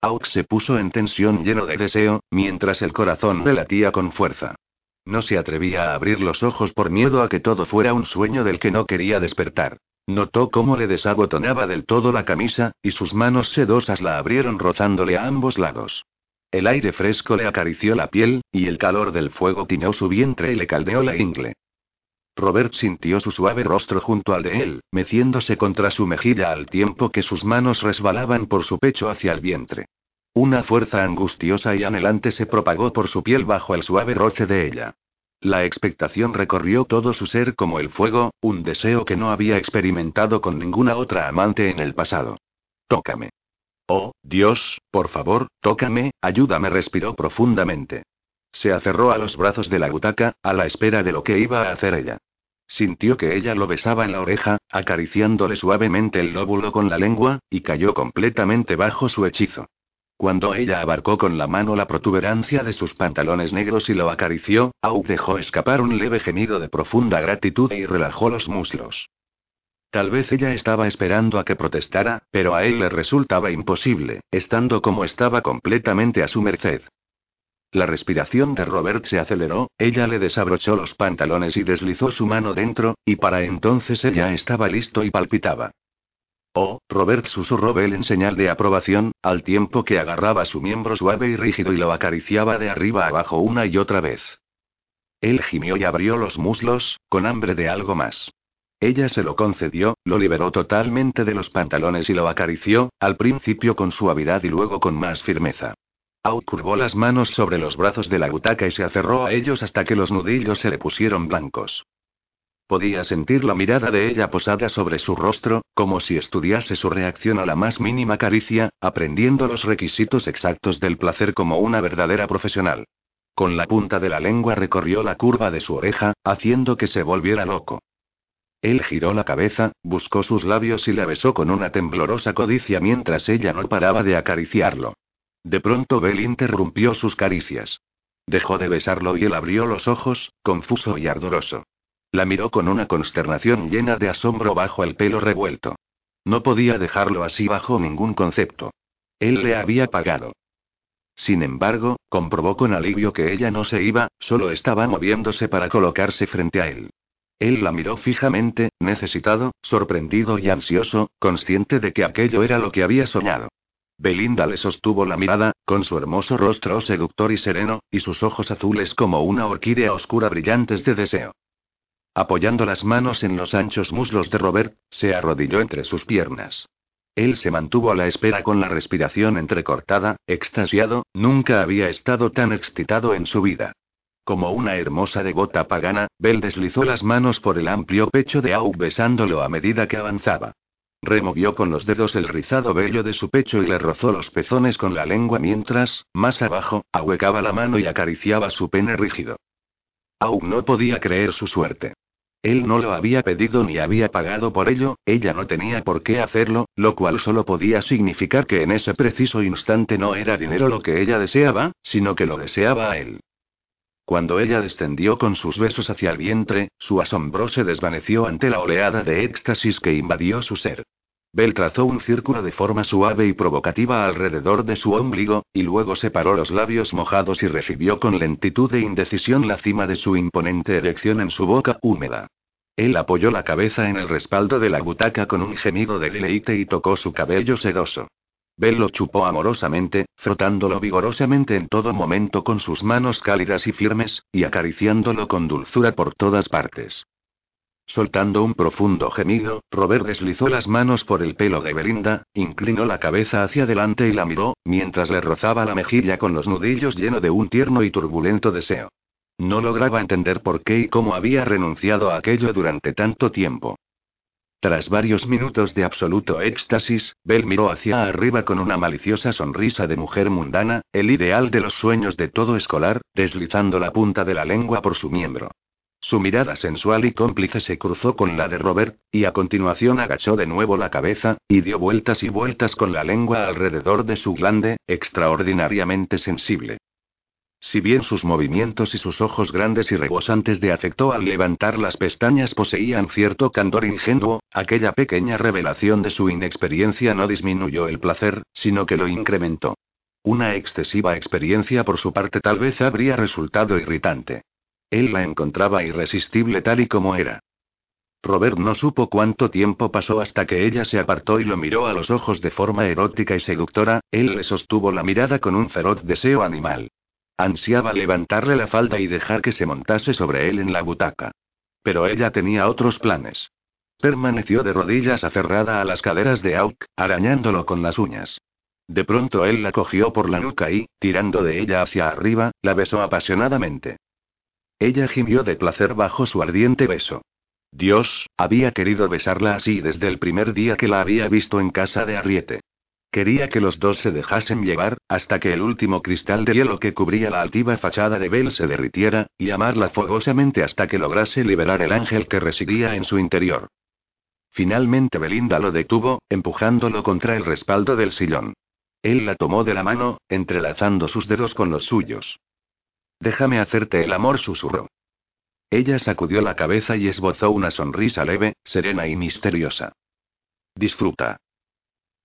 Auk se puso en tensión lleno de deseo, mientras el corazón le latía con fuerza. No se atrevía a abrir los ojos por miedo a que todo fuera un sueño del que no quería despertar. Notó cómo le desabotonaba del todo la camisa, y sus manos sedosas la abrieron rozándole a ambos lados. El aire fresco le acarició la piel, y el calor del fuego tiñó su vientre y le caldeó la ingle. Robert sintió su suave rostro junto al de él, meciéndose contra su mejilla al tiempo que sus manos resbalaban por su pecho hacia el vientre. Una fuerza angustiosa y anhelante se propagó por su piel bajo el suave roce de ella. La expectación recorrió todo su ser como el fuego, un deseo que no había experimentado con ninguna otra amante en el pasado. Tócame. Oh, Dios, por favor, tócame, ayúdame, respiró profundamente. Se aferró a los brazos de la butaca, a la espera de lo que iba a hacer ella. Sintió que ella lo besaba en la oreja, acariciándole suavemente el lóbulo con la lengua, y cayó completamente bajo su hechizo. Cuando ella abarcó con la mano la protuberancia de sus pantalones negros y lo acarició, Auk dejó escapar un leve gemido de profunda gratitud y relajó los muslos. Tal vez ella estaba esperando a que protestara, pero a él le resultaba imposible, estando como estaba completamente a su merced. La respiración de Robert se aceleró, ella le desabrochó los pantalones y deslizó su mano dentro, y para entonces ella estaba listo y palpitaba. Oh, Robert susurró Bell en señal de aprobación, al tiempo que agarraba su miembro suave y rígido y lo acariciaba de arriba abajo una y otra vez. Él gimió y abrió los muslos, con hambre de algo más. Ella se lo concedió, lo liberó totalmente de los pantalones y lo acarició, al principio con suavidad y luego con más firmeza. Out curvó las manos sobre los brazos de la butaca y se aferró a ellos hasta que los nudillos se le pusieron blancos. Podía sentir la mirada de ella posada sobre su rostro, como si estudiase su reacción a la más mínima caricia, aprendiendo los requisitos exactos del placer como una verdadera profesional. Con la punta de la lengua recorrió la curva de su oreja, haciendo que se volviera loco. Él giró la cabeza, buscó sus labios y la besó con una temblorosa codicia mientras ella no paraba de acariciarlo. De pronto Bell interrumpió sus caricias. Dejó de besarlo y él abrió los ojos, confuso y ardoroso. La miró con una consternación llena de asombro bajo el pelo revuelto. No podía dejarlo así bajo ningún concepto. Él le había pagado. Sin embargo, comprobó con alivio que ella no se iba, solo estaba moviéndose para colocarse frente a él. Él la miró fijamente, necesitado, sorprendido y ansioso, consciente de que aquello era lo que había soñado. Belinda le sostuvo la mirada, con su hermoso rostro seductor y sereno, y sus ojos azules como una orquídea oscura brillantes de deseo. Apoyando las manos en los anchos muslos de Robert, se arrodilló entre sus piernas. Él se mantuvo a la espera con la respiración entrecortada, extasiado, nunca había estado tan excitado en su vida. Como una hermosa devota pagana, Bell deslizó las manos por el amplio pecho de Aug besándolo a medida que avanzaba. Removió con los dedos el rizado vello de su pecho y le rozó los pezones con la lengua mientras, más abajo, ahuecaba la mano y acariciaba su pene rígido. Aug no podía creer su suerte. Él no lo había pedido ni había pagado por ello, ella no tenía por qué hacerlo, lo cual solo podía significar que en ese preciso instante no era dinero lo que ella deseaba, sino que lo deseaba a él. Cuando ella descendió con sus besos hacia el vientre, su asombro se desvaneció ante la oleada de éxtasis que invadió su ser. Bell trazó un círculo de forma suave y provocativa alrededor de su ombligo, y luego separó los labios mojados y recibió con lentitud e indecisión la cima de su imponente erección en su boca húmeda. Él apoyó la cabeza en el respaldo de la butaca con un gemido de deleite y tocó su cabello sedoso. Bell lo chupó amorosamente, frotándolo vigorosamente en todo momento con sus manos cálidas y firmes, y acariciándolo con dulzura por todas partes. Soltando un profundo gemido, Robert deslizó las manos por el pelo de Belinda, inclinó la cabeza hacia adelante y la miró, mientras le rozaba la mejilla con los nudillos lleno de un tierno y turbulento deseo. No lograba entender por qué y cómo había renunciado a aquello durante tanto tiempo. Tras varios minutos de absoluto éxtasis, Bell miró hacia arriba con una maliciosa sonrisa de mujer mundana, el ideal de los sueños de todo escolar, deslizando la punta de la lengua por su miembro. Su mirada sensual y cómplice se cruzó con la de Robert, y a continuación agachó de nuevo la cabeza, y dio vueltas y vueltas con la lengua alrededor de su glande, extraordinariamente sensible. Si bien sus movimientos y sus ojos grandes y rebosantes de afecto al levantar las pestañas poseían cierto candor ingenuo, aquella pequeña revelación de su inexperiencia no disminuyó el placer, sino que lo incrementó. Una excesiva experiencia por su parte tal vez habría resultado irritante. Él la encontraba irresistible tal y como era. Robert no supo cuánto tiempo pasó hasta que ella se apartó y lo miró a los ojos de forma erótica y seductora, él le sostuvo la mirada con un feroz deseo animal. Ansiaba levantarle la falda y dejar que se montase sobre él en la butaca. Pero ella tenía otros planes. Permaneció de rodillas aferrada a las caderas de Auk, arañándolo con las uñas. De pronto él la cogió por la nuca y, tirando de ella hacia arriba, la besó apasionadamente. Ella gimió de placer bajo su ardiente beso. Dios, había querido besarla así desde el primer día que la había visto en casa de Arriete. Quería que los dos se dejasen llevar, hasta que el último cristal de hielo que cubría la altiva fachada de Bell se derritiera, y amarla fogosamente hasta que lograse liberar el ángel que residía en su interior. Finalmente Belinda lo detuvo, empujándolo contra el respaldo del sillón. Él la tomó de la mano, entrelazando sus dedos con los suyos. Déjame hacerte el amor, susurró. Ella sacudió la cabeza y esbozó una sonrisa leve, serena y misteriosa. Disfruta.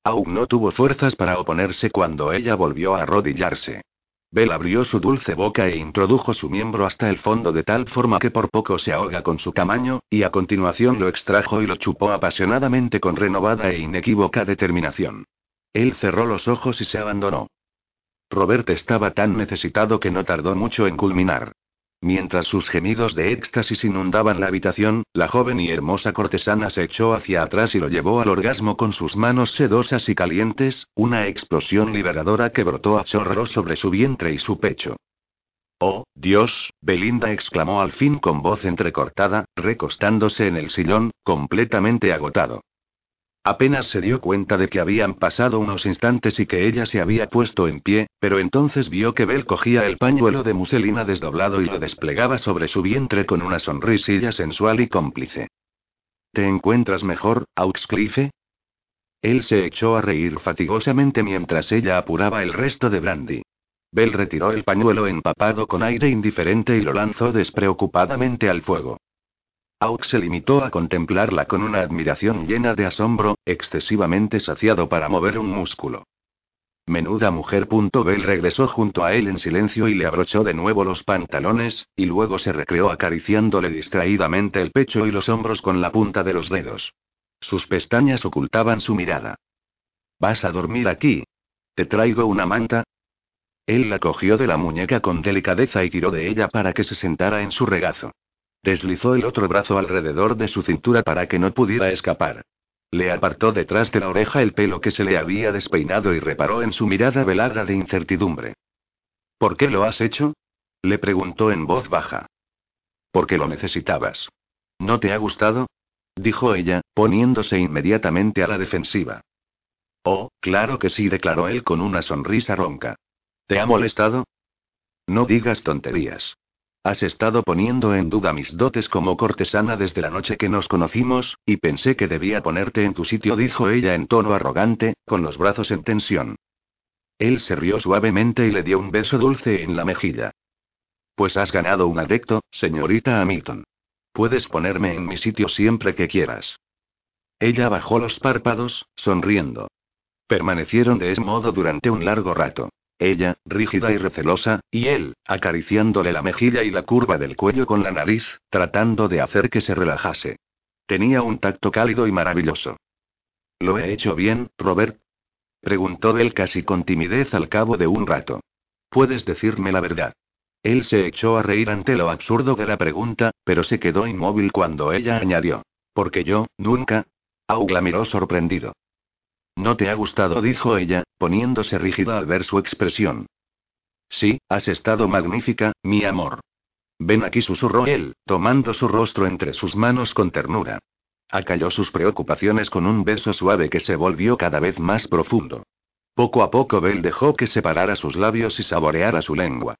Aún no tuvo fuerzas para oponerse cuando ella volvió a arrodillarse. Bell abrió su dulce boca e introdujo su miembro hasta el fondo de tal forma que por poco se ahoga con su tamaño, y a continuación lo extrajo y lo chupó apasionadamente con renovada e inequívoca determinación. Él cerró los ojos y se abandonó. Robert estaba tan necesitado que no tardó mucho en culminar. Mientras sus gemidos de éxtasis inundaban la habitación, la joven y hermosa cortesana se echó hacia atrás y lo llevó al orgasmo con sus manos sedosas y calientes, una explosión liberadora que brotó a chorro sobre su vientre y su pecho. Oh, Dios, Belinda exclamó al fin con voz entrecortada, recostándose en el sillón, completamente agotado. Apenas se dio cuenta de que habían pasado unos instantes y que ella se había puesto en pie, pero entonces vio que Bell cogía el pañuelo de muselina desdoblado y lo desplegaba sobre su vientre con una sonrisilla sensual y cómplice. ¿Te encuentras mejor, Auxcliffe? Él se echó a reír fatigosamente mientras ella apuraba el resto de brandy. Bell retiró el pañuelo empapado con aire indiferente y lo lanzó despreocupadamente al fuego. Aux se limitó a contemplarla con una admiración llena de asombro, excesivamente saciado para mover un músculo. Menuda mujer. Bell regresó junto a él en silencio y le abrochó de nuevo los pantalones, y luego se recreó acariciándole distraídamente el pecho y los hombros con la punta de los dedos. Sus pestañas ocultaban su mirada. ¿Vas a dormir aquí? ¿Te traigo una manta? Él la cogió de la muñeca con delicadeza y tiró de ella para que se sentara en su regazo. Deslizó el otro brazo alrededor de su cintura para que no pudiera escapar. Le apartó detrás de la oreja el pelo que se le había despeinado y reparó en su mirada velada de incertidumbre. ¿Por qué lo has hecho? le preguntó en voz baja. Porque lo necesitabas. ¿No te ha gustado? dijo ella, poniéndose inmediatamente a la defensiva. Oh, claro que sí, declaró él con una sonrisa ronca. ¿Te ha molestado? No digas tonterías. Has estado poniendo en duda mis dotes como cortesana desde la noche que nos conocimos, y pensé que debía ponerte en tu sitio, dijo ella en tono arrogante, con los brazos en tensión. Él se rió suavemente y le dio un beso dulce en la mejilla. Pues has ganado un adecto, señorita Hamilton. Puedes ponerme en mi sitio siempre que quieras. Ella bajó los párpados, sonriendo. Permanecieron de ese modo durante un largo rato. Ella, rígida y recelosa, y él, acariciándole la mejilla y la curva del cuello con la nariz, tratando de hacer que se relajase. Tenía un tacto cálido y maravilloso. ¿Lo he hecho bien, Robert? Preguntó Bell casi con timidez al cabo de un rato. ¿Puedes decirme la verdad? Él se echó a reír ante lo absurdo de la pregunta, pero se quedó inmóvil cuando ella añadió. Porque yo, nunca. Augla miró sorprendido. No te ha gustado, dijo ella, poniéndose rígida al ver su expresión. Sí, has estado magnífica, mi amor. Ven aquí, susurró él, tomando su rostro entre sus manos con ternura. Acalló sus preocupaciones con un beso suave que se volvió cada vez más profundo. Poco a poco Bell dejó que separara sus labios y saboreara su lengua.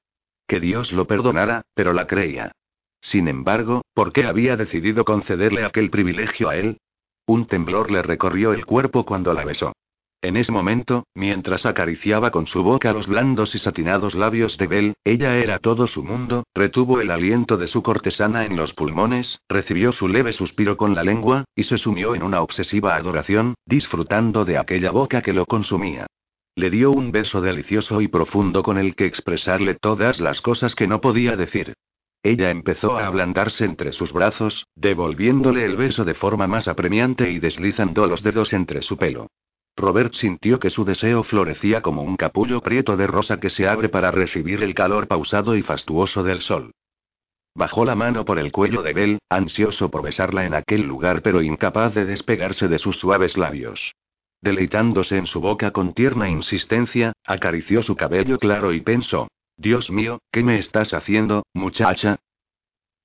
Que Dios lo perdonara, pero la creía. Sin embargo, ¿por qué había decidido concederle aquel privilegio a él? Un temblor le recorrió el cuerpo cuando la besó. En ese momento, mientras acariciaba con su boca los blandos y satinados labios de Bell, ella era todo su mundo, retuvo el aliento de su cortesana en los pulmones, recibió su leve suspiro con la lengua, y se sumió en una obsesiva adoración, disfrutando de aquella boca que lo consumía. Le dio un beso delicioso y profundo con el que expresarle todas las cosas que no podía decir. Ella empezó a ablandarse entre sus brazos, devolviéndole el beso de forma más apremiante y deslizando los dedos entre su pelo. Robert sintió que su deseo florecía como un capullo prieto de rosa que se abre para recibir el calor pausado y fastuoso del sol. Bajó la mano por el cuello de Bell, ansioso por besarla en aquel lugar pero incapaz de despegarse de sus suaves labios. Deleitándose en su boca con tierna insistencia, acarició su cabello claro y pensó, Dios mío, ¿qué me estás haciendo, muchacha?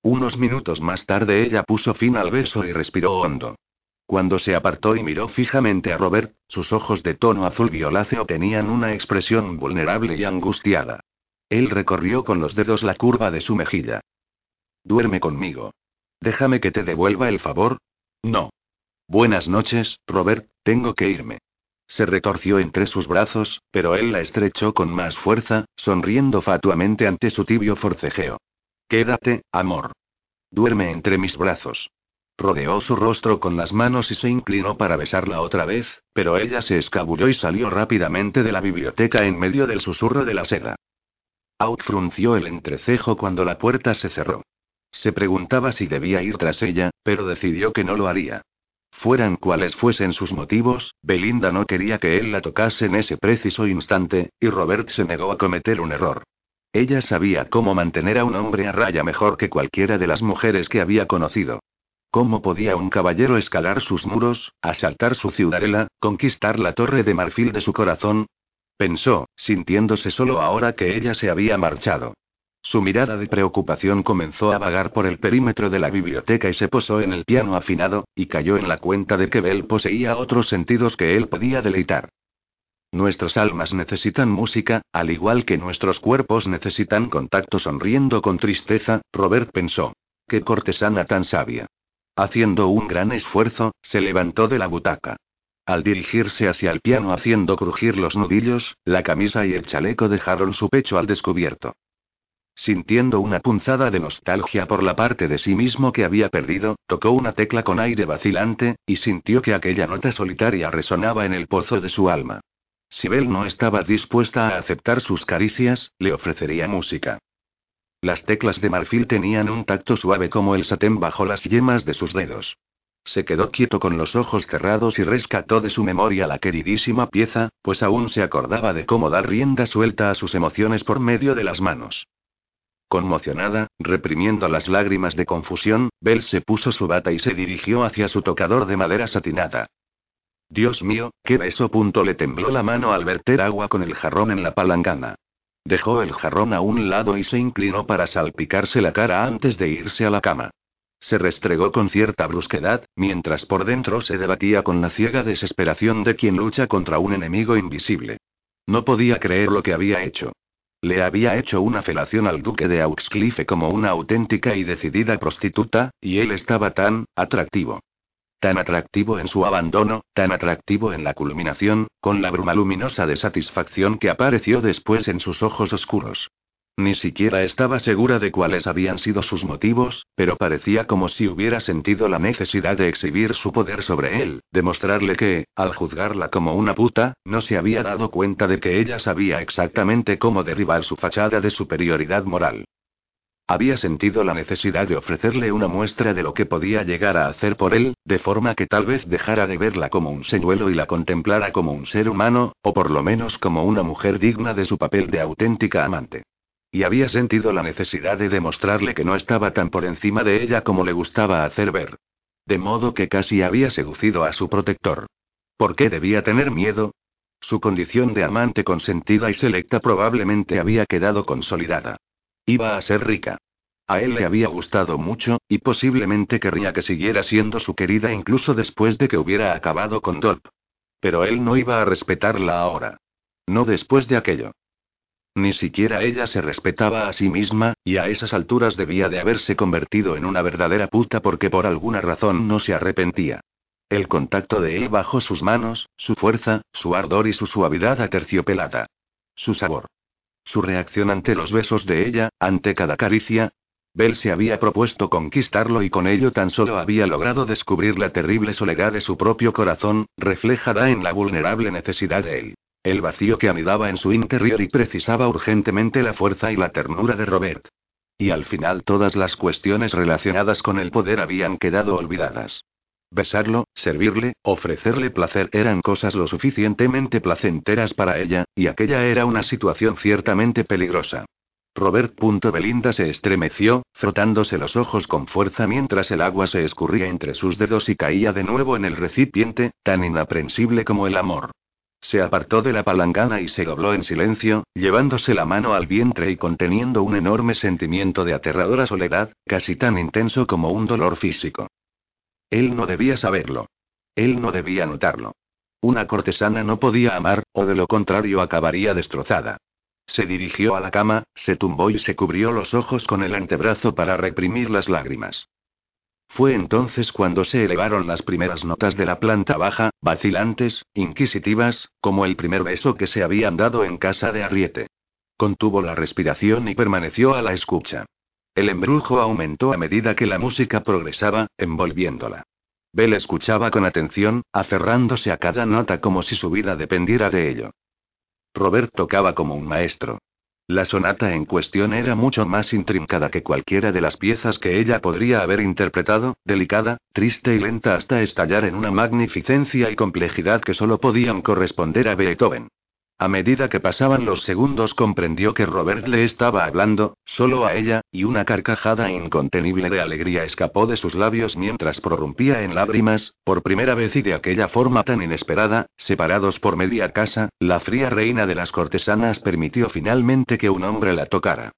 Unos minutos más tarde ella puso fin al beso y respiró hondo. Cuando se apartó y miró fijamente a Robert, sus ojos de tono azul violáceo tenían una expresión vulnerable y angustiada. Él recorrió con los dedos la curva de su mejilla. Duerme conmigo. Déjame que te devuelva el favor. No. Buenas noches, Robert, tengo que irme. Se retorció entre sus brazos, pero él la estrechó con más fuerza, sonriendo fatuamente ante su tibio forcejeo. Quédate, amor. Duerme entre mis brazos. Rodeó su rostro con las manos y se inclinó para besarla otra vez, pero ella se escabulló y salió rápidamente de la biblioteca en medio del susurro de la seda. Out frunció el entrecejo cuando la puerta se cerró. Se preguntaba si debía ir tras ella, pero decidió que no lo haría. Fueran cuales fuesen sus motivos, Belinda no quería que él la tocase en ese preciso instante, y Robert se negó a cometer un error. Ella sabía cómo mantener a un hombre a raya mejor que cualquiera de las mujeres que había conocido. ¿Cómo podía un caballero escalar sus muros, asaltar su ciudadela, conquistar la torre de marfil de su corazón? Pensó, sintiéndose solo ahora que ella se había marchado. Su mirada de preocupación comenzó a vagar por el perímetro de la biblioteca y se posó en el piano afinado, y cayó en la cuenta de que Bell poseía otros sentidos que él podía deleitar. Nuestras almas necesitan música, al igual que nuestros cuerpos necesitan contacto sonriendo con tristeza, Robert pensó. Qué cortesana tan sabia. Haciendo un gran esfuerzo, se levantó de la butaca. Al dirigirse hacia el piano haciendo crujir los nudillos, la camisa y el chaleco dejaron su pecho al descubierto. Sintiendo una punzada de nostalgia por la parte de sí mismo que había perdido, tocó una tecla con aire vacilante, y sintió que aquella nota solitaria resonaba en el pozo de su alma. Si Bell no estaba dispuesta a aceptar sus caricias, le ofrecería música. Las teclas de marfil tenían un tacto suave como el satén bajo las yemas de sus dedos. Se quedó quieto con los ojos cerrados y rescató de su memoria la queridísima pieza, pues aún se acordaba de cómo dar rienda suelta a sus emociones por medio de las manos. Conmocionada, reprimiendo las lágrimas de confusión, Bell se puso su bata y se dirigió hacia su tocador de madera satinada. Dios mío, qué beso. Punto le tembló la mano al verter agua con el jarrón en la palangana. Dejó el jarrón a un lado y se inclinó para salpicarse la cara antes de irse a la cama. Se restregó con cierta brusquedad, mientras por dentro se debatía con la ciega desesperación de quien lucha contra un enemigo invisible. No podía creer lo que había hecho. Le había hecho una felación al duque de Auxcliffe como una auténtica y decidida prostituta, y él estaba tan atractivo. Tan atractivo en su abandono, tan atractivo en la culminación, con la bruma luminosa de satisfacción que apareció después en sus ojos oscuros. Ni siquiera estaba segura de cuáles habían sido sus motivos, pero parecía como si hubiera sentido la necesidad de exhibir su poder sobre él, demostrarle que, al juzgarla como una puta, no se había dado cuenta de que ella sabía exactamente cómo derribar su fachada de superioridad moral. Había sentido la necesidad de ofrecerle una muestra de lo que podía llegar a hacer por él, de forma que tal vez dejara de verla como un señuelo y la contemplara como un ser humano, o por lo menos como una mujer digna de su papel de auténtica amante. Y había sentido la necesidad de demostrarle que no estaba tan por encima de ella como le gustaba hacer ver. De modo que casi había seducido a su protector. ¿Por qué debía tener miedo? Su condición de amante consentida y selecta probablemente había quedado consolidada. Iba a ser rica. A él le había gustado mucho, y posiblemente querría que siguiera siendo su querida incluso después de que hubiera acabado con Dolp. Pero él no iba a respetarla ahora. No después de aquello. Ni siquiera ella se respetaba a sí misma, y a esas alturas debía de haberse convertido en una verdadera puta porque por alguna razón no se arrepentía. El contacto de él bajo sus manos, su fuerza, su ardor y su suavidad aterciopelada. Su sabor. Su reacción ante los besos de ella, ante cada caricia. Bell se había propuesto conquistarlo y con ello tan solo había logrado descubrir la terrible soledad de su propio corazón, reflejada en la vulnerable necesidad de él. El vacío que anidaba en su interior y precisaba urgentemente la fuerza y la ternura de Robert. Y al final todas las cuestiones relacionadas con el poder habían quedado olvidadas. Besarlo, servirle, ofrecerle placer eran cosas lo suficientemente placenteras para ella, y aquella era una situación ciertamente peligrosa. Robert. Belinda se estremeció, frotándose los ojos con fuerza mientras el agua se escurría entre sus dedos y caía de nuevo en el recipiente, tan inaprensible como el amor. Se apartó de la palangana y se dobló en silencio, llevándose la mano al vientre y conteniendo un enorme sentimiento de aterradora soledad, casi tan intenso como un dolor físico. Él no debía saberlo. Él no debía notarlo. Una cortesana no podía amar, o de lo contrario acabaría destrozada. Se dirigió a la cama, se tumbó y se cubrió los ojos con el antebrazo para reprimir las lágrimas. Fue entonces cuando se elevaron las primeras notas de la planta baja, vacilantes, inquisitivas, como el primer beso que se habían dado en casa de Arriete. Contuvo la respiración y permaneció a la escucha. El embrujo aumentó a medida que la música progresaba, envolviéndola. Bell escuchaba con atención, aferrándose a cada nota como si su vida dependiera de ello. Robert tocaba como un maestro. La sonata en cuestión era mucho más intrincada que cualquiera de las piezas que ella podría haber interpretado, delicada, triste y lenta hasta estallar en una magnificencia y complejidad que solo podían corresponder a Beethoven. A medida que pasaban los segundos comprendió que Robert le estaba hablando, solo a ella, y una carcajada incontenible de alegría escapó de sus labios mientras prorrumpía en lágrimas, por primera vez y de aquella forma tan inesperada, separados por media casa, la fría reina de las cortesanas permitió finalmente que un hombre la tocara.